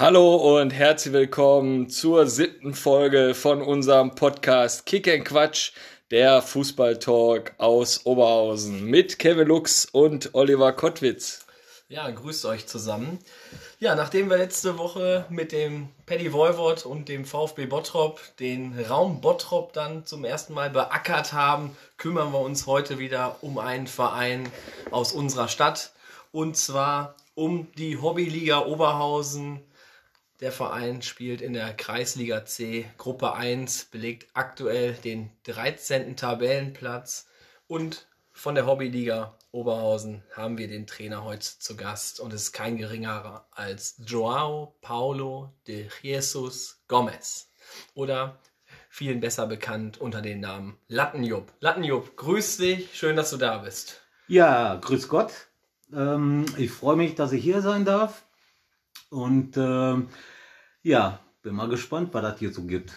Hallo und herzlich willkommen zur siebten Folge von unserem Podcast Kick and Quatsch, der Fußballtalk aus Oberhausen mit Kevin Lux und Oliver Kottwitz. Ja, grüßt euch zusammen. Ja, nachdem wir letzte Woche mit dem Paddy Voivod und dem VfB Bottrop den Raum Bottrop dann zum ersten Mal beackert haben, kümmern wir uns heute wieder um einen Verein aus unserer Stadt und zwar um die Hobbyliga Oberhausen. Der Verein spielt in der Kreisliga C Gruppe 1, belegt aktuell den 13. Tabellenplatz und von der Hobbyliga Oberhausen haben wir den Trainer heute zu Gast und es ist kein geringerer als Joao Paulo de Jesus Gomez oder vielen besser bekannt unter dem Namen Lattenjupp. Lattenjupp, grüß dich, schön, dass du da bist. Ja, grüß Gott. Ähm, ich freue mich, dass ich hier sein darf und ähm, ja, bin mal gespannt, was das hier so gibt.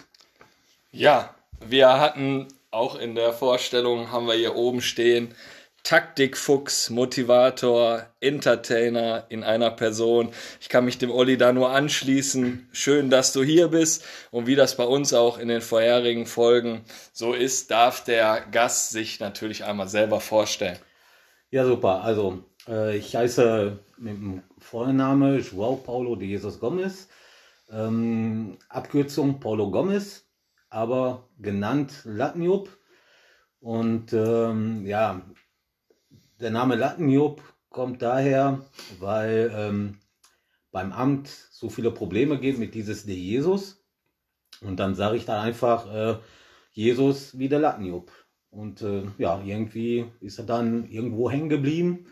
Ja, wir hatten auch in der Vorstellung, haben wir hier oben stehen, Taktikfuchs, Motivator, Entertainer in einer Person. Ich kann mich dem Olli da nur anschließen. Schön, dass du hier bist. Und wie das bei uns auch in den vorherigen Folgen so ist, darf der Gast sich natürlich einmal selber vorstellen. Ja, super. Also, ich heiße mit dem Vorname Joao Paulo de Jesus Gomez. Ähm, Abkürzung Paulo Gomez, aber genannt Latnjup. Und ähm, ja, der Name Lattenjob kommt daher, weil ähm, beim Amt so viele Probleme gibt mit dieses De Jesus. Und dann sage ich dann einfach äh, Jesus wie der Lattenjob. Und äh, ja, irgendwie ist er dann irgendwo hängen geblieben.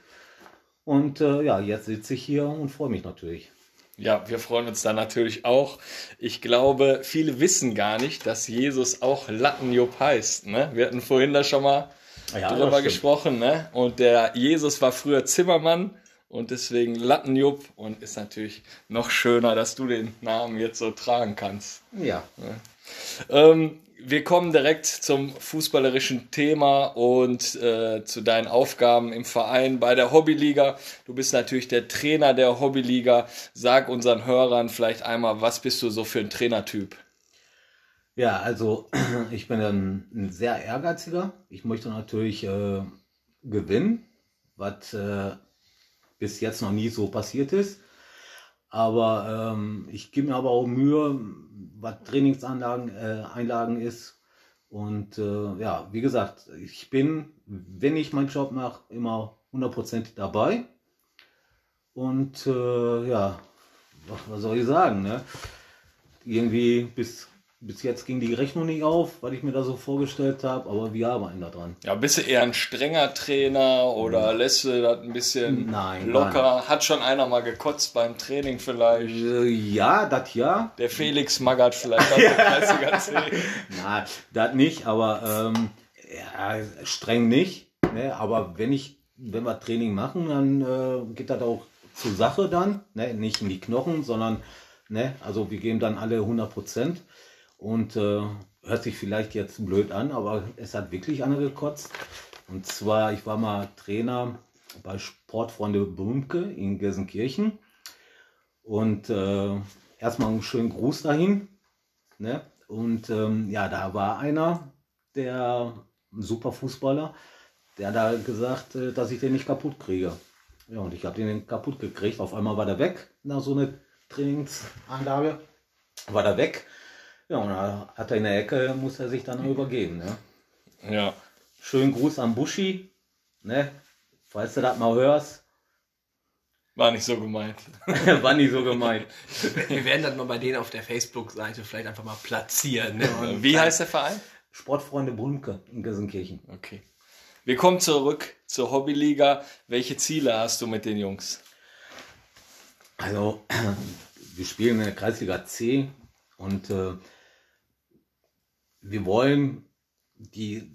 Und äh, ja, jetzt sitze ich hier und freue mich natürlich. Ja, wir freuen uns da natürlich auch. Ich glaube, viele wissen gar nicht, dass Jesus auch Lattenjob heißt. Ne? Wir hatten vorhin da schon mal ja, drüber gesprochen, ne? Und der Jesus war früher Zimmermann und deswegen Lattenjupp und ist natürlich noch schöner, dass du den Namen jetzt so tragen kannst. Ja. ja. Ähm, wir kommen direkt zum fußballerischen Thema und äh, zu deinen Aufgaben im Verein bei der Hobbyliga. Du bist natürlich der Trainer der Hobbyliga. Sag unseren Hörern vielleicht einmal, was bist du so für ein Trainertyp? Ja, also ich bin ein, ein sehr ehrgeiziger. Ich möchte natürlich äh, gewinnen, was äh, bis jetzt noch nie so passiert ist. Aber ähm, ich gebe mir aber auch Mühe, was Trainingsanlagen äh, Einlagen ist. Und äh, ja, wie gesagt, ich bin, wenn ich meinen Job mache, immer 100% dabei. Und äh, ja, was, soll ich sagen? Ne? Irgendwie bis bis jetzt ging die Rechnung nicht auf, weil ich mir da so vorgestellt habe, aber wir arbeiten da dran. Ja, bist du eher ein strenger Trainer oder lässt du das ein bisschen nein, locker? Nein. Hat schon einer mal gekotzt beim Training vielleicht? Äh, ja, das ja. Der Felix Magath vielleicht C. Nein, das nicht, aber ähm, ja, streng nicht. Ne? Aber wenn ich, wenn wir Training machen, dann äh, geht das auch zur Sache dann. Ne? Nicht in die Knochen, sondern, ne? also wir geben dann alle 100 Prozent. Und äh, hört sich vielleicht jetzt blöd an, aber es hat wirklich angekotzt. Und zwar, ich war mal Trainer bei Sportfreunde Brümke in Gelsenkirchen. Und äh, erstmal einen schönen Gruß dahin. Ne? Und ähm, ja, da war einer, der ein super Fußballer, der da gesagt, äh, dass ich den nicht kaputt kriege. Ja, und ich habe den kaputt gekriegt. Auf einmal war der weg nach so einer Trainingsanlage. War der weg. Ja, und da hat er in der Ecke, muss er sich dann übergeben. Ne? Ja. Schönen Gruß an Buschi. Ne? Falls du das mal hörst. War nicht so gemeint. War nicht so gemeint. Wir werden das mal bei denen auf der Facebook-Seite vielleicht einfach mal platzieren. Ne? Wie heißt der Verein? Sportfreunde Brunke in Gelsenkirchen. Okay. Wir kommen zurück zur Hobbyliga. Welche Ziele hast du mit den Jungs? Also, wir spielen in der Kreisliga C und äh, wir wollen, die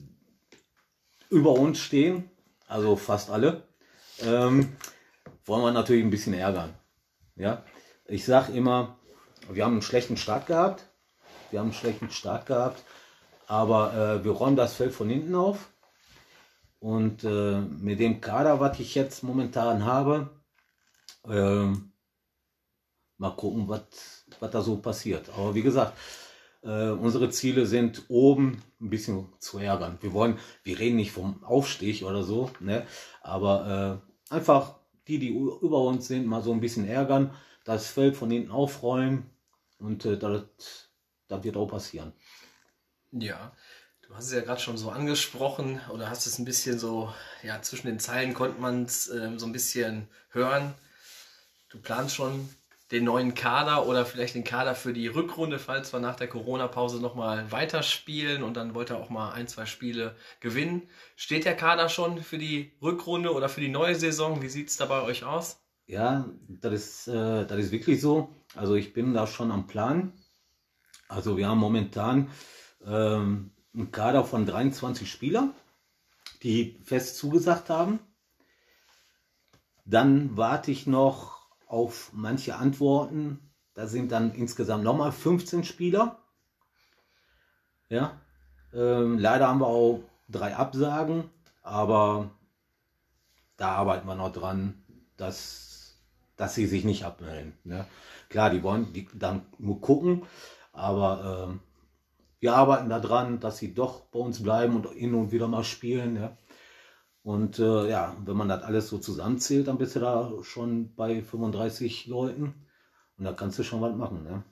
über uns stehen, also fast alle, ähm, wollen wir natürlich ein bisschen ärgern. Ja, ich sage immer, wir haben einen schlechten Start gehabt, wir haben einen schlechten Start gehabt, aber äh, wir räumen das Feld von hinten auf. Und äh, mit dem Kader, was ich jetzt momentan habe, äh, mal gucken, was da so passiert. Aber wie gesagt, äh, unsere Ziele sind oben ein bisschen zu ärgern. Wir wollen, wir reden nicht vom Aufstieg oder so, ne? aber äh, einfach die, die über uns sind, mal so ein bisschen ärgern, das Feld von hinten aufrollen und äh, das, das wird auch passieren. Ja, du hast es ja gerade schon so angesprochen oder hast es ein bisschen so, ja, zwischen den Zeilen konnte man es äh, so ein bisschen hören. Du planst schon den neuen Kader oder vielleicht den Kader für die Rückrunde, falls wir nach der Corona-Pause nochmal weiterspielen und dann wollte er auch mal ein, zwei Spiele gewinnen. Steht der Kader schon für die Rückrunde oder für die neue Saison? Wie sieht es da bei euch aus? Ja, das ist, äh, das ist wirklich so. Also ich bin da schon am Plan. Also wir haben momentan ähm, einen Kader von 23 Spielern, die fest zugesagt haben. Dann warte ich noch auf manche Antworten. Da sind dann insgesamt nochmal 15 Spieler. Ja. Ähm, leider haben wir auch drei Absagen, aber da arbeiten wir noch dran, dass, dass sie sich nicht abmelden. Ne? Klar, die wollen die dann nur gucken, aber ähm, wir arbeiten daran, dass sie doch bei uns bleiben und hin und wieder mal spielen. Ja. Und äh, ja, wenn man das alles so zusammenzählt, dann bist du da schon bei 35 Leuten und da kannst du schon was machen. Ne?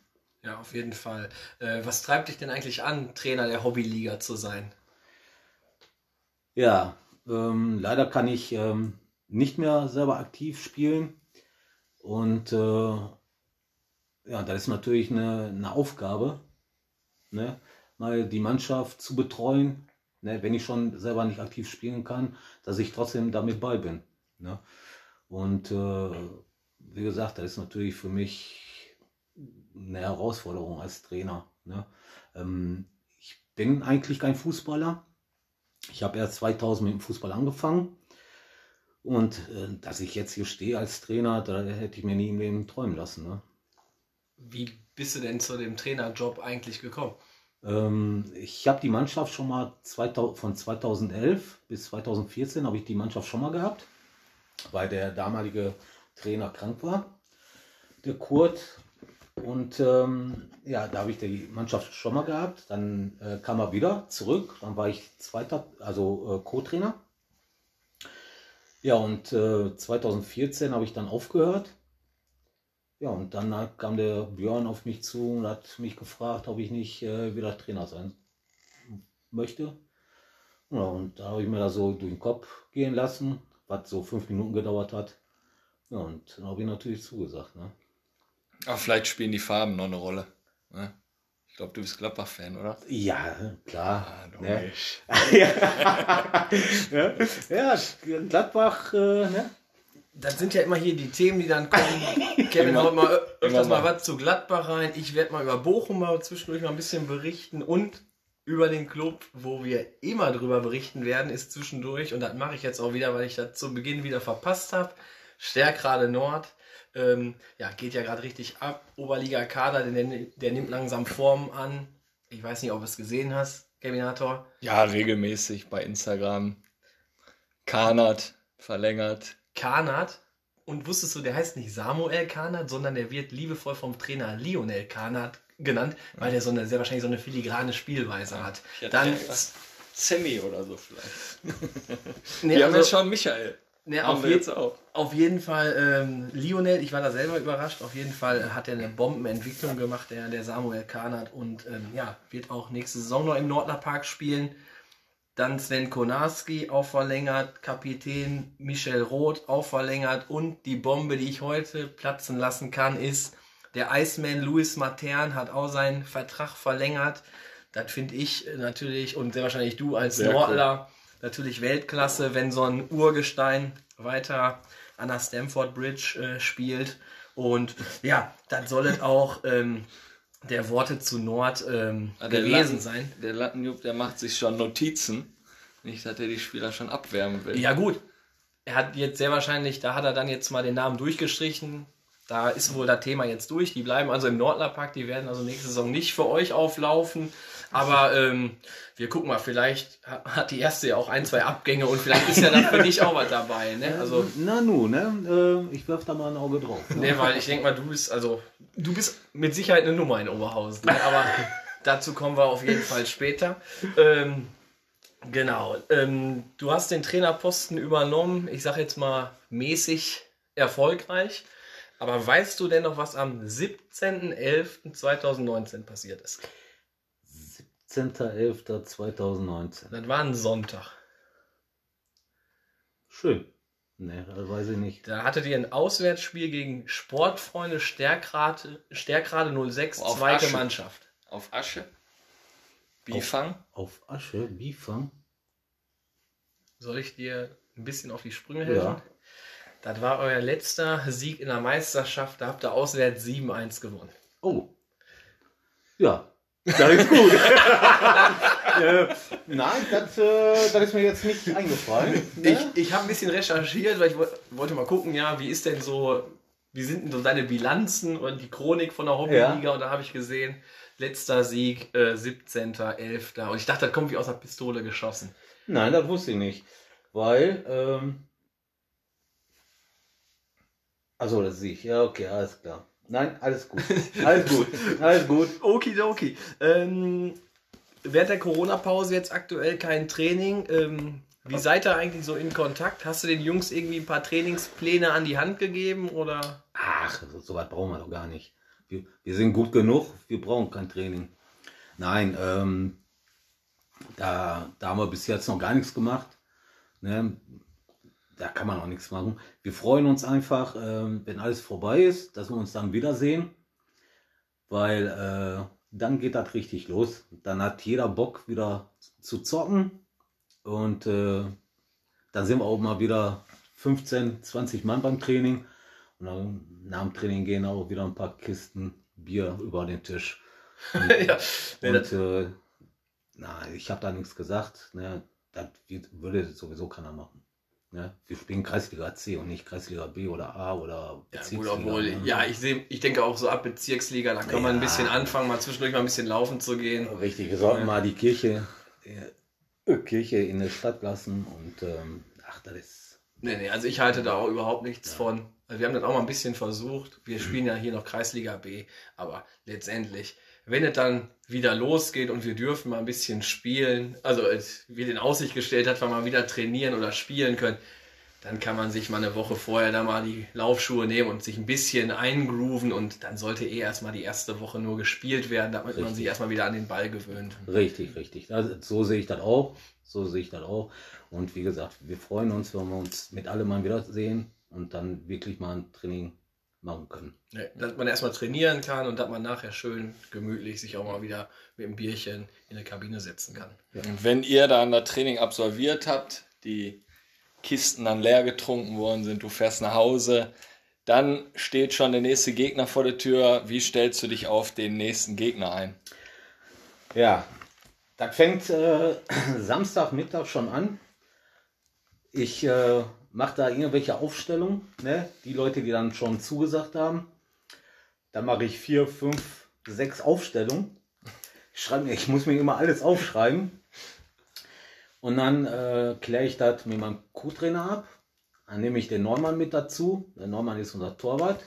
Ja, auf jeden Fall. Äh, was treibt dich denn eigentlich an, Trainer der Hobbyliga zu sein? Ja, ähm, leider kann ich ähm, nicht mehr selber aktiv spielen. Und äh, ja, das ist natürlich eine, eine Aufgabe, ne? mal die Mannschaft zu betreuen, ne? wenn ich schon selber nicht aktiv spielen kann, dass ich trotzdem damit bei bin. Ne? Und äh, wie gesagt, das ist natürlich für mich eine Herausforderung als Trainer. Ne? Ähm, ich bin eigentlich kein Fußballer. Ich habe erst 2000 mit dem Fußball angefangen. Und äh, dass ich jetzt hier stehe als Trainer, da hätte ich mir nie im Leben träumen lassen. Ne? Wie bist du denn zu dem Trainerjob eigentlich gekommen? Ähm, ich habe die Mannschaft schon mal 2000, von 2011 bis 2014 habe ich die Mannschaft schon mal gehabt, weil der damalige Trainer krank war, der Kurt. Und ähm, ja, da habe ich die Mannschaft schon mal gehabt. Dann äh, kam er wieder zurück. Dann war ich zweiter, also äh, Co-Trainer. Ja, und äh, 2014 habe ich dann aufgehört ja, und dann kam der Björn auf mich zu und hat mich gefragt, ob ich nicht äh, wieder Trainer sein möchte. Ja, und da habe ich mir da so durch den Kopf gehen lassen, was so fünf Minuten gedauert hat. Ja, und dann habe ich natürlich zugesagt. Ne? Ach, vielleicht spielen die Farben noch eine Rolle. Ne? Ich glaube, du bist Gladbach-Fan, oder? Ja, klar. Ah, ne? ja. ja, Gladbach, äh, ne? Das sind ja immer hier die Themen, die dann kommen. Kevin haut mal öfters mal was zu Gladbach rein. Ich werde mal über Bochum mal zwischendurch mal ein bisschen berichten und über den Club, wo wir immer drüber berichten werden, ist zwischendurch, und das mache ich jetzt auch wieder, weil ich das zu Beginn wieder verpasst habe, Stärkrade Nord. Ähm, ja, geht ja gerade richtig ab. Oberliga-Kader, der, der nimmt langsam Form an. Ich weiß nicht, ob du es gesehen hast, Kevinator. Ja, regelmäßig bei Instagram. Kanat verlängert. Kanat. Und wusstest du, der heißt nicht Samuel Kanat, sondern der wird liebevoll vom Trainer Lionel Kanat genannt, weil der so eine, sehr wahrscheinlich so eine filigrane Spielweise hat. Dann Sammy oder so vielleicht. nee, Wir also, haben jetzt schon Michael. Nee, auf, je auf, jeden Fall ähm, Lionel, ich war da selber überrascht, auf jeden Fall hat er eine Bombenentwicklung gemacht, der, der Samuel Kanat und ähm, ja, wird auch nächste Saison noch im Nordler Park spielen. Dann Sven Konarski auch verlängert, Kapitän Michel Roth auch verlängert und die Bombe, die ich heute platzen lassen kann, ist, der Iceman Louis Matern hat auch seinen Vertrag verlängert. Das finde ich natürlich und sehr wahrscheinlich du als sehr Nordler cool. natürlich Weltklasse, wenn so ein Urgestein weiter an der Stamford Bridge äh, spielt. Und ja, dann soll es auch ähm, der Worte zu Nord ähm, ah, gewesen Latten, sein. Der Lattenjupp, der macht sich schon Notizen. Nicht, dass er die Spieler schon abwärmen will. Ja, gut. Er hat jetzt sehr wahrscheinlich, da hat er dann jetzt mal den Namen durchgestrichen. Da ist wohl das Thema jetzt durch. Die bleiben also im Nordlerpark. Die werden also nächste Saison nicht für euch auflaufen. Aber ähm, wir gucken mal, vielleicht ha- hat die erste ja auch ein, zwei Abgänge und vielleicht ist ja dann für dich auch was dabei. Ne? Also, Na nu, ne? Äh, ich werf da mal ein Auge drauf. Ne? ne, weil ich denke mal, du bist, also, du bist mit Sicherheit eine Nummer in Oberhausen. Ne? Aber dazu kommen wir auf jeden Fall später. Ähm, genau. Ähm, du hast den Trainerposten übernommen, ich sag jetzt mal mäßig erfolgreich. Aber weißt du denn noch, was am 17.11.2019 passiert ist? 17.11.2019. Das war ein Sonntag. Schön. Ne, das weiß ich nicht. Da hattet ihr ein Auswärtsspiel gegen Sportfreunde Stärkrade, Stärkrade 06, Auf zweite Asche. Mannschaft. Auf Asche. Bifang. Auf Asche, Bifang. Soll ich dir ein bisschen auf die Sprünge helfen? Ja. Das war euer letzter Sieg in der Meisterschaft. Da habt ihr auswärts 7-1 gewonnen. Oh. Ja. Das ist gut. äh, nein, das, äh, das ist mir jetzt nicht eingefallen. Ne? Ich, ich habe ein bisschen recherchiert, weil ich wo- wollte mal gucken, ja, wie ist denn so, wie sind denn so deine Bilanzen und die Chronik von der Hobbyliga? Und da habe ich gesehen, letzter Sieg, äh, 17.11. Und ich dachte, das kommt wie aus der Pistole geschossen. Nein, das wusste ich nicht. Weil, ähm, also das sehe ich. Ja, okay, alles klar. Nein, alles gut. Alles gut. Alles gut. Okidoki. Ähm, während der Corona-Pause jetzt aktuell kein Training. Ähm, wie seid ihr eigentlich so in Kontakt? Hast du den Jungs irgendwie ein paar Trainingspläne an die Hand gegeben oder? Ach, so, weit brauchen wir doch gar nicht. Wir, wir sind gut genug, wir brauchen kein Training. Nein, ähm, da, da haben wir bis jetzt noch gar nichts gemacht. Ne? Da kann man auch nichts machen. Wir freuen uns einfach, ähm, wenn alles vorbei ist, dass wir uns dann wiedersehen. Weil äh, dann geht das richtig los. Dann hat jeder Bock wieder zu zocken. Und äh, dann sind wir auch mal wieder 15, 20 Mann beim Training. Und dann nach dem Training gehen auch wieder ein paar Kisten Bier über den Tisch. ja. Nee, Und das, äh, na, ich habe da nichts gesagt. Ne? Das würde sowieso keiner machen. Ne? Wir spielen Kreisliga C und nicht Kreisliga B oder A oder ja, gut, Bezirksliga, obwohl, ne? ja, ich sehe, ich denke auch so ab Bezirksliga, da kann man ein Ja. bisschen anfangen, mal zwischendurch mal ein bisschen laufen zu gehen. Richtig, wir sollten Ja. mal die Kirche, äh, Kirche in der Stadt lassen und ähm, ach, das ist. Nee, nee, also ich halte da auch überhaupt nichts von. Also wir haben das auch mal ein bisschen versucht. Wir spielen ja hier noch Kreisliga B, aber letztendlich, wenn es dann wieder losgeht und wir dürfen mal ein bisschen spielen, also es wird in Aussicht gestellt hat, wir mal wieder trainieren oder spielen können, dann kann man sich mal eine Woche vorher da mal die Laufschuhe nehmen und sich ein bisschen eingrooven und dann sollte eh erstmal die erste Woche nur gespielt werden, damit man Richtig. sich erstmal wieder an den Ball gewöhnt. Richtig, richtig. Also, so sehe ich das auch. So sehe ich das auch. Und wie gesagt, wir freuen uns, wenn wir uns mit allem mal wiedersehen und dann wirklich mal ein Training machen können. Nee, dass man erstmal trainieren kann und dass man nachher schön gemütlich sich auch mal wieder mit einem Bierchen in der Kabine setzen kann. Und wenn ihr dann das Training absolviert habt, die Kisten dann leer getrunken worden sind, du fährst nach Hause, dann steht schon der nächste Gegner vor der Tür. Wie stellst du dich auf den nächsten Gegner ein? Ja, das fängt äh, Samstagmittag schon an. Ich äh, mache da irgendwelche Aufstellungen, ne? die Leute, die dann schon zugesagt haben. Dann mache ich vier, fünf, sechs Aufstellungen. Ich, schreibe ich muss mir immer alles aufschreiben. Und dann äh, kläre ich das mit meinem Co-Trainer ab. Dann nehme ich den Neumann mit dazu. Der Neumann ist unser Torwart.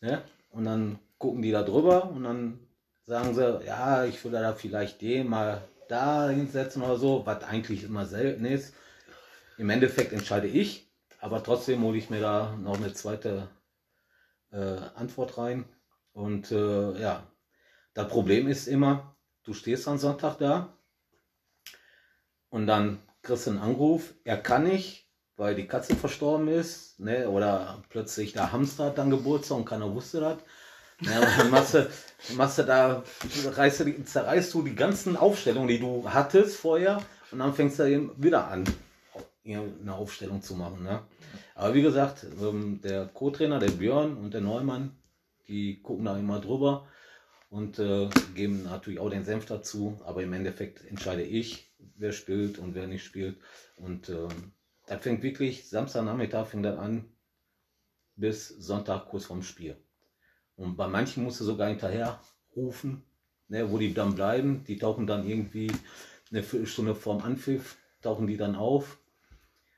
Ne? Und dann gucken die da drüber und dann sagen sie, ja, ich würde da vielleicht den mal da hinsetzen oder so, was eigentlich immer selten ist. Im Endeffekt entscheide ich, aber trotzdem hole ich mir da noch eine zweite äh, Antwort rein. Und äh, ja, das Problem ist immer, du stehst am Sonntag da und dann kriegst du einen Anruf, er kann nicht, weil die Katze verstorben ist, ne? oder plötzlich der Hamster hat dann Geburtstag und keiner wusste das. Ja, dann machst du, machst du da, reißt du zerreißt du die ganzen Aufstellungen, die du hattest vorher, und dann fängst du eben wieder an, eine Aufstellung zu machen. Ne? Aber wie gesagt, ähm, der Co-Trainer, der Björn und der Neumann, die gucken da immer drüber und äh, geben natürlich auch den Senf dazu. Aber im Endeffekt entscheide ich, wer spielt und wer nicht spielt. Und ähm, das fängt wirklich, Samstagnachmittag fängt das an, bis Sonntag kurz vorm Spiel. Und bei manchen musst du sogar hinterher rufen, ne, wo die dann bleiben. Die tauchen dann irgendwie eine Viertelstunde vorm Anpfiff, tauchen die dann auf.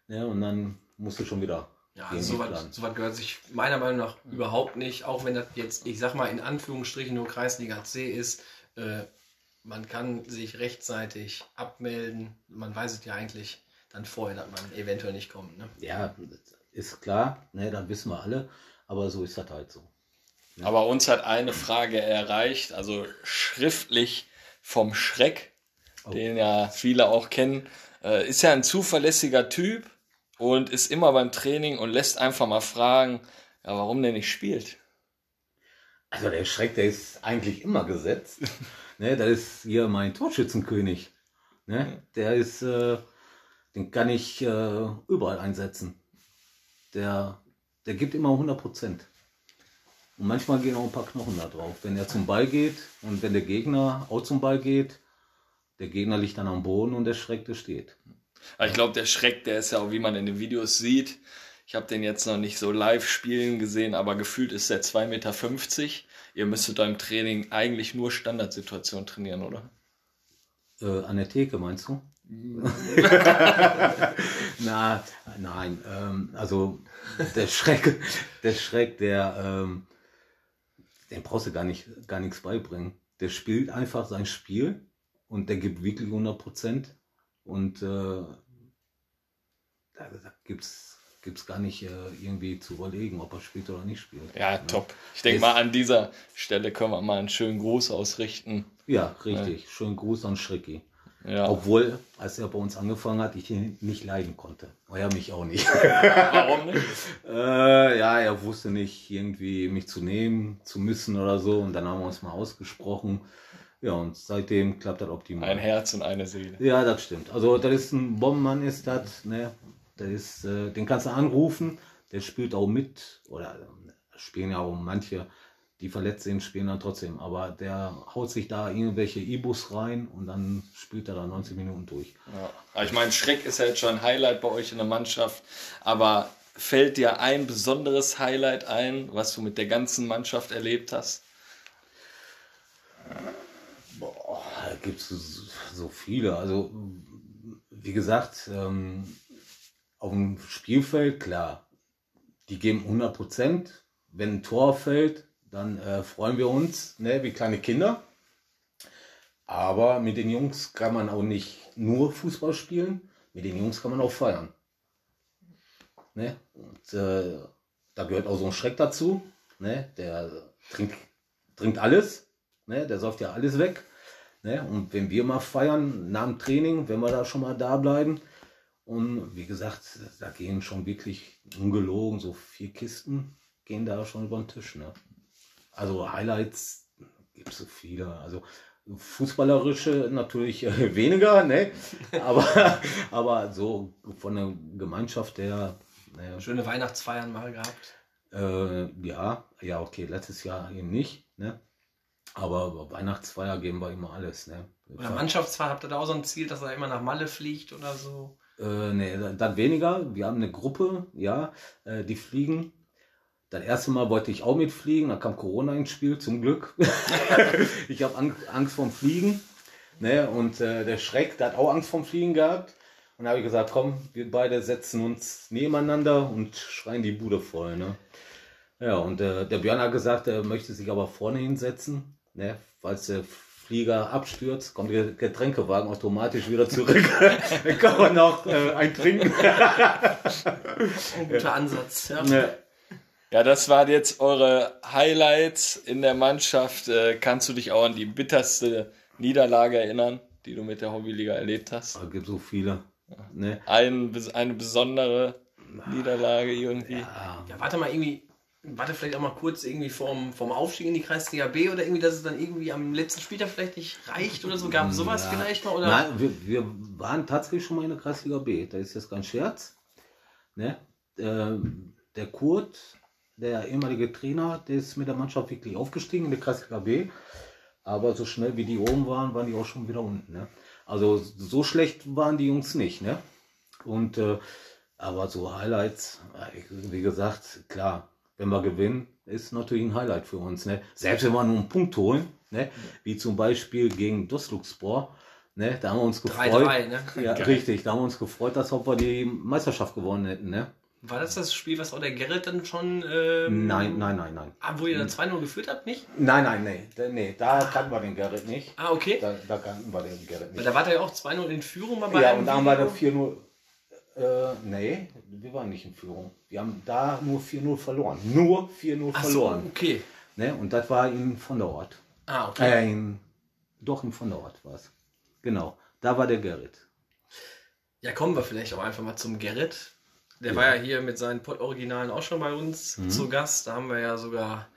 Ne, und dann musst du schon wieder. Ja, sowas, sowas gehört sich meiner Meinung nach überhaupt nicht, auch wenn das jetzt, ich sag mal in Anführungsstrichen nur Kreisliga C ist. Äh, man kann sich rechtzeitig abmelden. Man weiß es ja eigentlich dann vorher, dass man eventuell nicht kommt. Ne? Ja, ist klar, ne, das wissen wir alle, aber so ist das halt so. Aber uns hat eine Frage erreicht, also schriftlich vom Schreck, den ja viele auch kennen. Äh, ist ja ein zuverlässiger Typ und ist immer beim Training und lässt einfach mal fragen, ja, warum der nicht spielt. Also der Schreck, der ist eigentlich immer gesetzt. ne, das ist hier mein Torschützenkönig. Ne, der ist, äh, den kann ich äh, überall einsetzen. Der, der gibt immer 100 Prozent. Und manchmal gehen auch ein paar Knochen da drauf. Wenn er zum Ball geht und wenn der Gegner auch zum Ball geht, der Gegner liegt dann am Boden und der Schreck, der steht. Aber ich glaube, der Schreck, der ist ja auch, wie man in den Videos sieht. Ich habe den jetzt noch nicht so live spielen gesehen, aber gefühlt ist der 2,50 Meter. Ihr müsstet beim Training eigentlich nur Standardsituationen trainieren, oder? Äh, an der Theke, meinst du? Na, nein, ähm, also der Schreck, der Schreck, der, ähm, den brauchst du gar nicht, gar nichts beibringen. Der spielt einfach sein Spiel und der gibt wirklich 100 Prozent und äh, da, da gibt's, gibt's gar nicht äh, irgendwie zu überlegen, ob er spielt oder nicht spielt. Ja, top. Ich denke mal, an dieser Stelle können wir mal einen schönen Gruß ausrichten. Ja, richtig. Schönen Gruß an Schrecki. Ja. Obwohl, als er bei uns angefangen hat, ich ihn nicht leiden konnte. Er mich auch nicht. Warum nicht? Äh, ja, er wusste nicht irgendwie mich zu nehmen, zu müssen oder so. Und dann haben wir uns mal ausgesprochen. Ja, und seitdem klappt das optimal. Ein Herz und eine Seele. Ja, das stimmt. Also, das ist ein Bombenmann, ist das. Ne? Das ist, äh, den kannst du anrufen. Der spielt auch mit. Oder äh, spielen ja auch manche, die verletzt sind, spielen dann trotzdem. Aber der haut sich da irgendwelche E-Bus rein und dann spielt er da 90 Minuten durch. Ja. Ich meine, Schreck ist ja jetzt schon ein Highlight bei euch in der Mannschaft. Aber fällt dir ein besonderes Highlight ein, was du mit der ganzen Mannschaft erlebt hast? Gibt es so viele. Also, wie gesagt, ähm, auf dem Spielfeld, klar, die geben 100 Prozent. Wenn ein Tor fällt, dann äh, freuen wir uns, ne, wie kleine Kinder. Aber mit den Jungs kann man auch nicht nur Fußball spielen, mit den Jungs kann man auch feiern. Ne? Und äh, da gehört auch so ein Schreck dazu. Ne? Der trinkt, trinkt alles, ne? der säuft ja alles weg. Ne? Und wenn wir mal feiern, nach dem Training, wenn wir da schon mal da bleiben, und wie gesagt, da gehen schon wirklich ungelogen so vier Kisten, gehen da schon über den Tisch. Ne? Also Highlights gibt es so viele. Also fußballerische natürlich äh, weniger, ne? aber, aber so von der Gemeinschaft her, naja, Schöne Weihnachtsfeiern mal gehabt. äh, ja, ja, okay, letztes Jahr eben nicht, ne? Aber bei Weihnachtsfeier geben wir immer alles, ne? Oder Mannschaftsfahrt, habt ihr da auch so ein Ziel, dass er immer nach Malle fliegt oder so? Äh, nee, dann weniger. Wir haben eine Gruppe, ja, äh, die fliegen. Das erste Mal wollte ich auch mitfliegen, da kam Corona ins Spiel, zum Glück. ich habe Ang Angst vorm Fliegen. Ne? Und äh, der Schreck, der hat auch Angst vorm Fliegen gehabt. Und da habe ich gesagt, komm, wir beide setzen uns nebeneinander und schreien die Bude voll. Ne? Ja, und äh, der Björn hat gesagt, er möchte sich aber vorne hinsetzen, ne? falls der Flieger abstürzt, kommt der Getränkewagen automatisch wieder zurück. Dann kann man noch äh, ein trinken. Ein guter Ansatz, ja. Ne? Ja, das waren jetzt eure Highlights in der Mannschaft. Äh, kannst du dich auch an die bitterste Niederlage erinnern, die du mit der Hobbyliga erlebt hast? Es gibt so viele. Ne? Ein, eine besondere Niederlage irgendwie? Ja, Ja, warte mal, irgendwie, warte vielleicht auch mal kurz irgendwie vom, vom Aufstieg in die Kreisliga B oder irgendwie, dass es dann irgendwie am letzten Spieltag vielleicht nicht reicht oder so. Gab es sowas Ja. vielleicht mal? Oder? Nein, wir, wir waren tatsächlich schon mal in der Kreisliga B. Das ist jetzt kein Scherz. Ne? Ähm, der Kurt, der ehemalige Trainer, der ist mit der Mannschaft wirklich aufgestiegen in der Kreisliga B. Aber so schnell wie die oben waren, waren die auch schon wieder unten. Ne? Also so schlecht waren die Jungs nicht. Ne? Und äh, aber so Highlights, wie gesagt, klar, wenn wir gewinnen, ist natürlich ein Highlight für uns. Ne? Selbst wenn wir nur einen Punkt holen, ne? wie zum Beispiel gegen Dostluxspor, ne? da haben wir uns gefreut. 3-3, ne? Ja, richtig, da haben wir uns gefreut, dass wir die Meisterschaft gewonnen hätten. Ne? War das das Spiel, was auch der Gerrit dann schon. Ähm, Nein, nein, nein, nein. Ah, wo ihr dann 2-0 geführt habt, nicht? Nein, nein, nee, da, nee, da kannten wir den Gerrit nicht. Ah, okay. Da, da kannten wir den Gerrit Weil nicht. da war der ja auch 2-0 in Führung mal bei Ja, und da haben wir Video. da 4-0. Äh, nee, wir waren nicht in Führung. Wir haben da nur 4-0 verloren. Nur 4-0 Ach so, verloren. okay. Ne? Und das war in von der Ort. Ah, okay. Äh, in, doch in von der Ort war es. Genau, da war der Gerrit. Ja, kommen wir vielleicht auch einfach mal zum Gerrit. Der Ja. war ja hier mit seinen Pod-Originalen auch schon bei uns Mhm. zu Gast. Da haben wir ja sogar,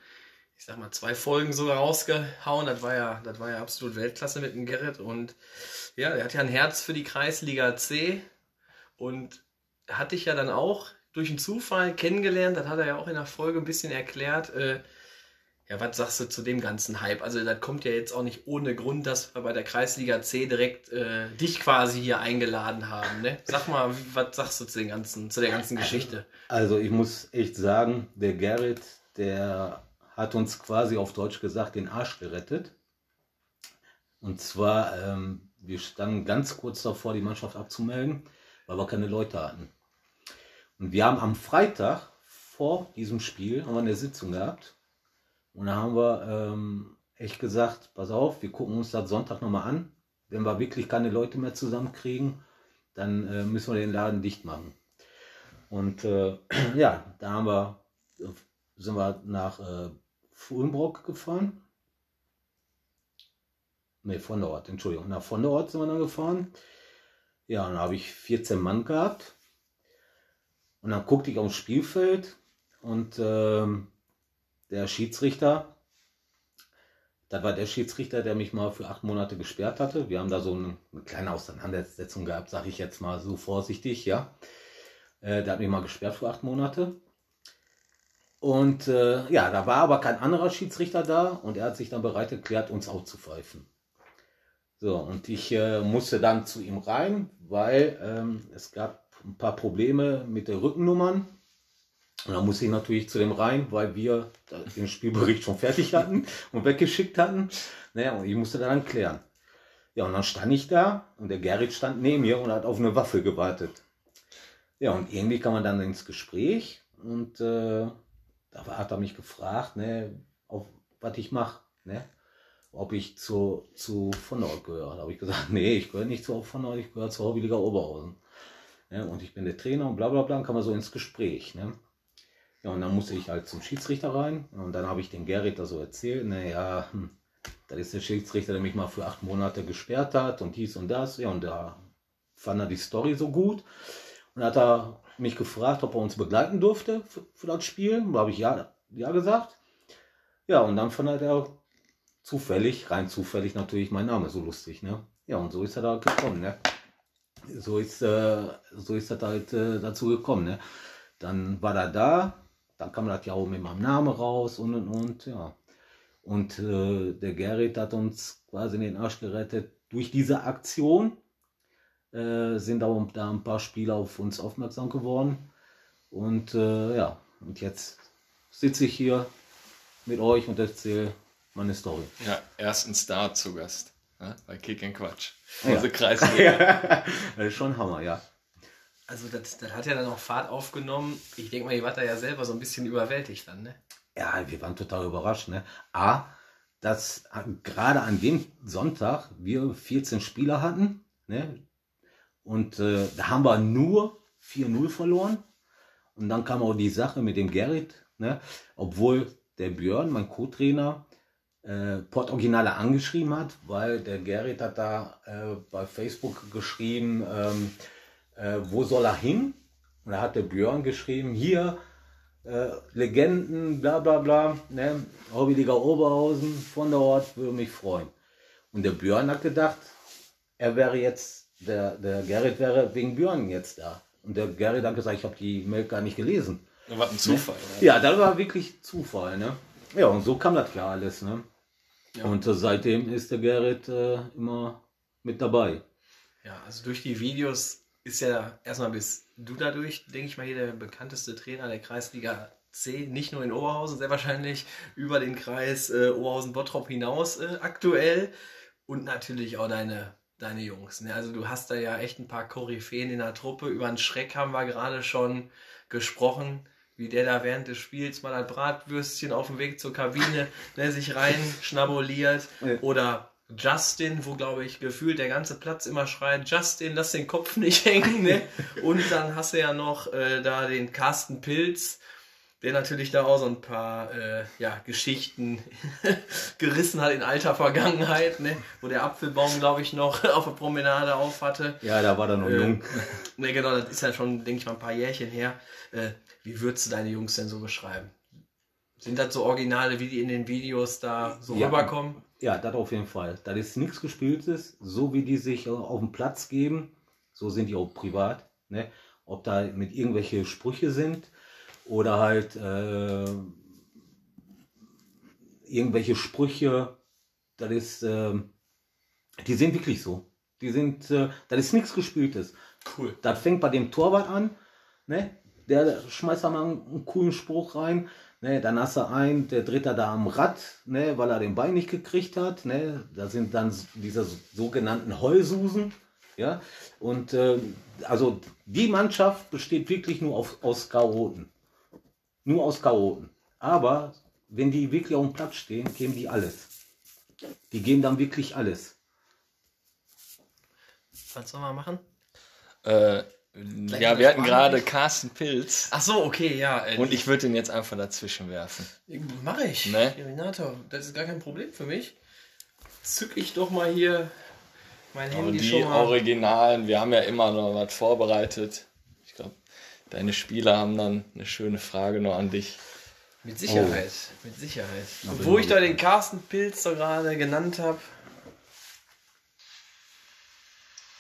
ich sag mal, zwei Folgen sogar rausgehauen. Das war ja, das war ja absolut Weltklasse mit dem Gerrit. Und ja, der hat ja ein Herz für die Kreisliga C. Und hatte ich ja dann auch durch einen Zufall kennengelernt. Das hat er ja auch in der Folge ein bisschen erklärt. Äh, ja, was sagst du zu dem ganzen Hype? Also, das kommt ja jetzt auch nicht ohne Grund, dass wir bei der Kreisliga C direkt äh, dich quasi hier eingeladen haben. Ne? Sag mal, was sagst du zu, den ganzen, zu der ganzen Geschichte? Also ich muss echt sagen, der Gerrit, der hat uns quasi auf Deutsch gesagt den Arsch gerettet. Und zwar, ähm, wir standen ganz kurz davor, die Mannschaft abzumelden, weil wir keine Leute hatten. Und wir haben am Freitag vor diesem Spiel haben wir eine Sitzung gehabt. Und da haben wir ähm, echt gesagt, pass auf, wir gucken uns das Sonntag nochmal an. Wenn wir wirklich keine Leute mehr zusammenkriegen, dann äh, müssen wir den Laden dicht machen. Und äh, ja, da haben wir, sind wir nach äh, Fulmbrock gefahren. Ne, von der Ort, Entschuldigung. Nach von der Ort sind wir dann gefahren. Ja, und da habe ich 14 Mann gehabt. Und dann guckte ich aufs Spielfeld und ähm, der Schiedsrichter, das war der Schiedsrichter, der mich mal für acht Monate gesperrt hatte. Wir haben da so eine, eine kleine Auseinandersetzung gehabt, sage ich jetzt mal so vorsichtig, ja. Äh, der hat mich mal gesperrt für acht Monate. Und äh, ja, da war aber kein anderer Schiedsrichter da und er hat sich dann bereit erklärt, uns auch zu pfeifen. So, und ich äh, musste dann zu ihm rein, weil ähm, es gab ein paar Probleme mit den Rückennummern. Und da musste ich natürlich zu dem rein, weil wir den Spielbericht schon fertig hatten und weggeschickt hatten. Naja, und ich musste dann klären. Ja, und dann stand ich da und der Gerrit stand neben mir und hat auf eine Waffe gewartet. Ja, und irgendwie kam man dann ins Gespräch und äh, da hat er mich gefragt, ne, auf was ich mache, ne? Ob ich zu, zu von Ort gehöre. Da habe ich gesagt, nee, ich gehöre nicht zu von Ort, ich gehöre zur Hobbyliga Oberhausen. Ne? Und ich bin der Trainer und bla bla bla, kam man so ins Gespräch. Ne? Ja, und dann musste ich halt zum Schiedsrichter rein und dann habe ich den Gerrit da so erzählt, naja, hm, das ist der Schiedsrichter, der mich mal für acht Monate gesperrt hat und dies und das. Ja, und da fand er die Story so gut. Und hat er mich gefragt, ob er uns begleiten durfte für, für das Spiel. Da habe ich ja, ja gesagt. Ja, und dann fand er zufällig, rein zufällig natürlich, mein Name so lustig. Ne? Ja, und so ist er da gekommen. Ne? So, ist, äh, so ist das halt äh, dazu gekommen. Ne? Dann war er da, dann kam das ja auch mit meinem Namen raus und und und. Ja. Und äh, der Gerrit hat uns quasi in den Arsch gerettet durch diese Aktion äh, sind auch da ein paar Spieler auf uns aufmerksam geworden. Und äh, ja, und jetzt sitze ich hier mit euch und erzähle meine Story. Ja, ersten Star zu Gast. Ja, bei Kick and Quatsch. Ja. Unsere Kreisliga. das ist schon Hammer, ja. Also, das, das hat ja dann auch Fahrt aufgenommen. Ich denke mal, ihr wart da ja selber so ein bisschen überwältigt dann, ne? Ja, wir waren total überrascht. Ne? A, dass gerade an dem Sonntag wir 14 Spieler hatten. Ne? Und äh, da haben wir nur 4-0 verloren. Und dann kam auch die Sache mit dem Gerrit. Ne? Obwohl der Björn, mein Co-Trainer, äh, Port Originale angeschrieben hat, weil der Gerrit hat da äh, bei Facebook geschrieben, ähm, äh, wo soll er hin? Und da hat der Björn geschrieben, hier, äh, Legenden, bla bla bla, ne? Hobbyliga Oberhausen, von der Ort, würde mich freuen. Und der Björn hat gedacht, er wäre jetzt, der, der Gerrit wäre wegen Björn jetzt da. Und der Gerrit hat gesagt, ich habe die Mail gar nicht gelesen. Was ein Zufall. Ne? Ja, das war wirklich Zufall, ne? Ja, und so kam das ja alles, ne? Ja. Und äh, seitdem ist der Gerrit äh, immer mit dabei. Ja, also durch die Videos ist ja erstmal bist du dadurch, denke ich mal, hier der bekannteste Trainer der Kreisliga C, nicht nur in Oberhausen, sehr wahrscheinlich über den Kreis äh, Oberhausen-Bottrop hinaus äh, aktuell. Und natürlich auch deine, deine Jungs. Ne? Also du hast da ja echt ein paar Koryphäen in der Truppe. Über den Schreck haben wir gerade schon gesprochen, wie der da während des Spiels mal ein Bratwürstchen auf dem Weg zur Kabine ne, sich rein schnabuliert. Ja. Oder Justin, wo glaube ich gefühlt der ganze Platz immer schreit, Justin, lass den Kopf nicht hängen. Ne? Und dann hast du ja noch äh, da den Carsten Pilz, der natürlich da auch so ein paar äh, ja, Geschichten gerissen hat in alter Vergangenheit, ne? wo der Apfelbaum, glaube ich, noch auf der Promenade auf hatte. Ja, da war er noch Äh, jung. Ne, genau, das ist ja schon, denke ich mal, ein paar Jährchen her. Äh, wie würdest du deine Jungs denn so beschreiben? Sind das so Originale, wie die in den Videos da so Ja. rüberkommen? Ja, das auf jeden Fall. Das ist nichts Gespieltes. So wie die sich äh, auf dem Platz geben, so sind die auch privat. Ne? Ob da mit irgendwelche Sprüche sind oder halt äh, irgendwelche Sprüche, das ist, ähm, die sind wirklich so. Die sind, äh, das ist nichts Gespieltes. Cool. Das fängt bei dem Torwart an, ne? Der schmeißt da mal einen, coolen Spruch rein. Ne? Dann hast du einen, der dreht da, da am Rad, ne? weil er den Bein nicht gekriegt hat. Ne? Da sind dann diese sogenannten Heulsusen. Ja? Und äh, also die Mannschaft besteht wirklich nur auf, aus Chaoten. Nur aus Chaoten. Aber wenn die wirklich auf dem Platz stehen, geben die alles. Die geben dann wirklich alles. Was soll man machen? Äh, ja, wir hatten gerade Carsten Pilz Ach so, okay, ja. Äh, und ich würde ihn jetzt einfach dazwischen werfen. Mache ich. Ne? Renato, das ist gar kein Problem für mich. Zück ich doch mal hier mein Aber Handy die schon mal. Originalen, wir haben ja immer noch was vorbereitet. Ich glaube, deine Spieler haben dann eine schöne Frage noch an dich. Mit Sicherheit, mit Sicherheit. Bin Wo ich da den Carsten Pilz da gerade genannt habe.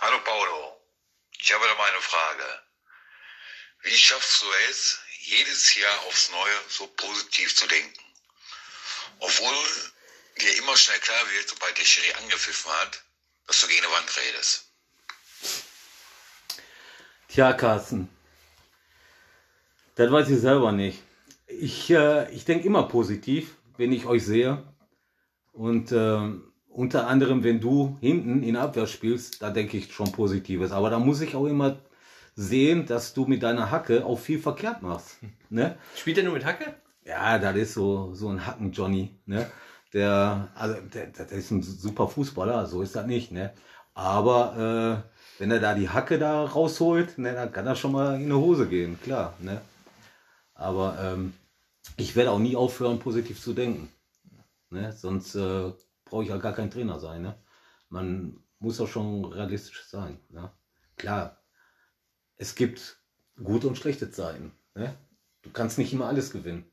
Hallo Paulo, ich habe da mal eine Frage. Wie schaffst du es, jedes Jahr aufs Neue so positiv zu denken? Obwohl dir immer schnell klar wird, sobald der Schiri angepfiffen hat, dass du gegen eine Wand redest. Tja, Carsten. Das weiß ich selber nicht. Ich, äh, ich denke immer positiv, wenn ich euch sehe. Und ähm, unter anderem, wenn du hinten in Abwehr spielst, da denke ich schon Positives. Aber da muss ich auch immer sehen, dass du mit deiner Hacke auch viel verkehrt machst. Ne? Spielt er nur mit Hacke? Ja, das ist so, so ein Hacken-Johnny, ne? Der, also, der, der ist ein super Fußballer, so ist das nicht, ne? Aber äh, wenn er da die Hacke da rausholt, ne, dann kann er schon mal in eine Hose gehen, klar, ne? Aber ähm, ich werde auch nie aufhören, positiv zu denken. Ne? Sonst äh, brauche ich ja gar kein Trainer sein, ne? Man muss auch schon realistisch sein, ne? Klar, es gibt gute und schlechte Zeiten, ne? Du kannst nicht immer alles gewinnen.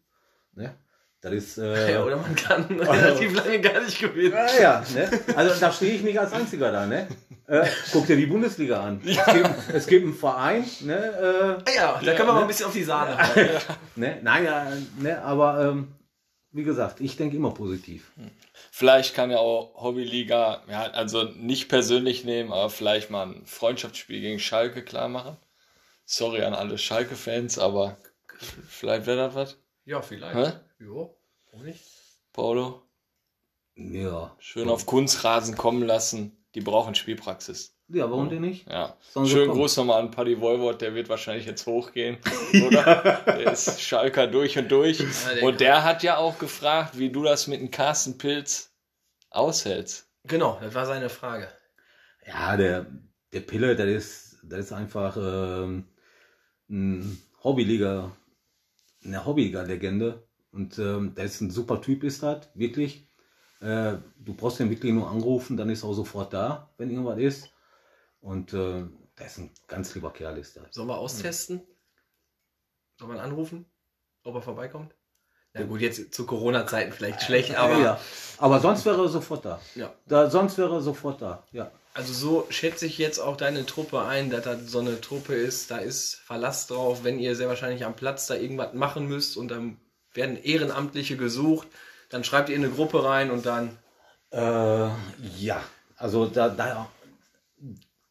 Ne? Das ist. Äh, Ja, oder man kann relativ lange gar nicht gewinnen. ja, ja, ne? Also da stehe ich nicht als einziger da, ne? Äh, guck dir die Bundesliga an. Es, gibt, es gibt einen Verein, ne? Äh, Ja, da können wir mal ein bisschen auf die Sahne hauen. ne? Nein, ja, ne? Aber ähm, wie gesagt, ich denke immer positiv. Vielleicht kann ja auch Hobbyliga, ja, also nicht persönlich nehmen, aber vielleicht mal ein Freundschaftsspiel gegen Schalke klar machen. Sorry an alle Schalke-Fans, aber vielleicht wäre das was. Ja, vielleicht. Hä? Jo, warum nicht? Paulo, Ja. schön auf Kunstrasen kommen lassen. Die brauchen Spielpraxis. Ja, warum denn nicht? Ja. Sollen Schönen? Gruß nochmal an Paddy Wolwort, der wird wahrscheinlich jetzt hochgehen. Oder? der ist Schalker durch und durch. der Und der hat ja auch gefragt, wie du das mit dem Carsten Pilz aushältst. Genau, das war seine Frage. Ja, der, der Pille, das ist, das ist einfach ähm, ein Hobbyliga, eine Hobbyliga-Legende. Und ähm, der ist ein super Typ, ist das, wirklich. Äh, du brauchst den wirklich nur anrufen, dann ist er auch sofort da, wenn irgendwas ist. Und äh, der ist ein ganz lieber Kerl, ist das. Sollen wir austesten? Soll man anrufen, ob er vorbeikommt? Na gut, jetzt zu Corona-Zeiten vielleicht schlecht, aber ja. aber sonst wäre er sofort da. ja. da. Sonst wäre er sofort da, ja. Also so schätze ich jetzt auch deine Truppe ein, dass das so eine Truppe ist, da ist Verlass drauf, wenn ihr sehr wahrscheinlich am Platz da irgendwas machen müsst und dann werden Ehrenamtliche gesucht, dann schreibt ihr in eine Gruppe rein und dann Äh, ja, also da, da,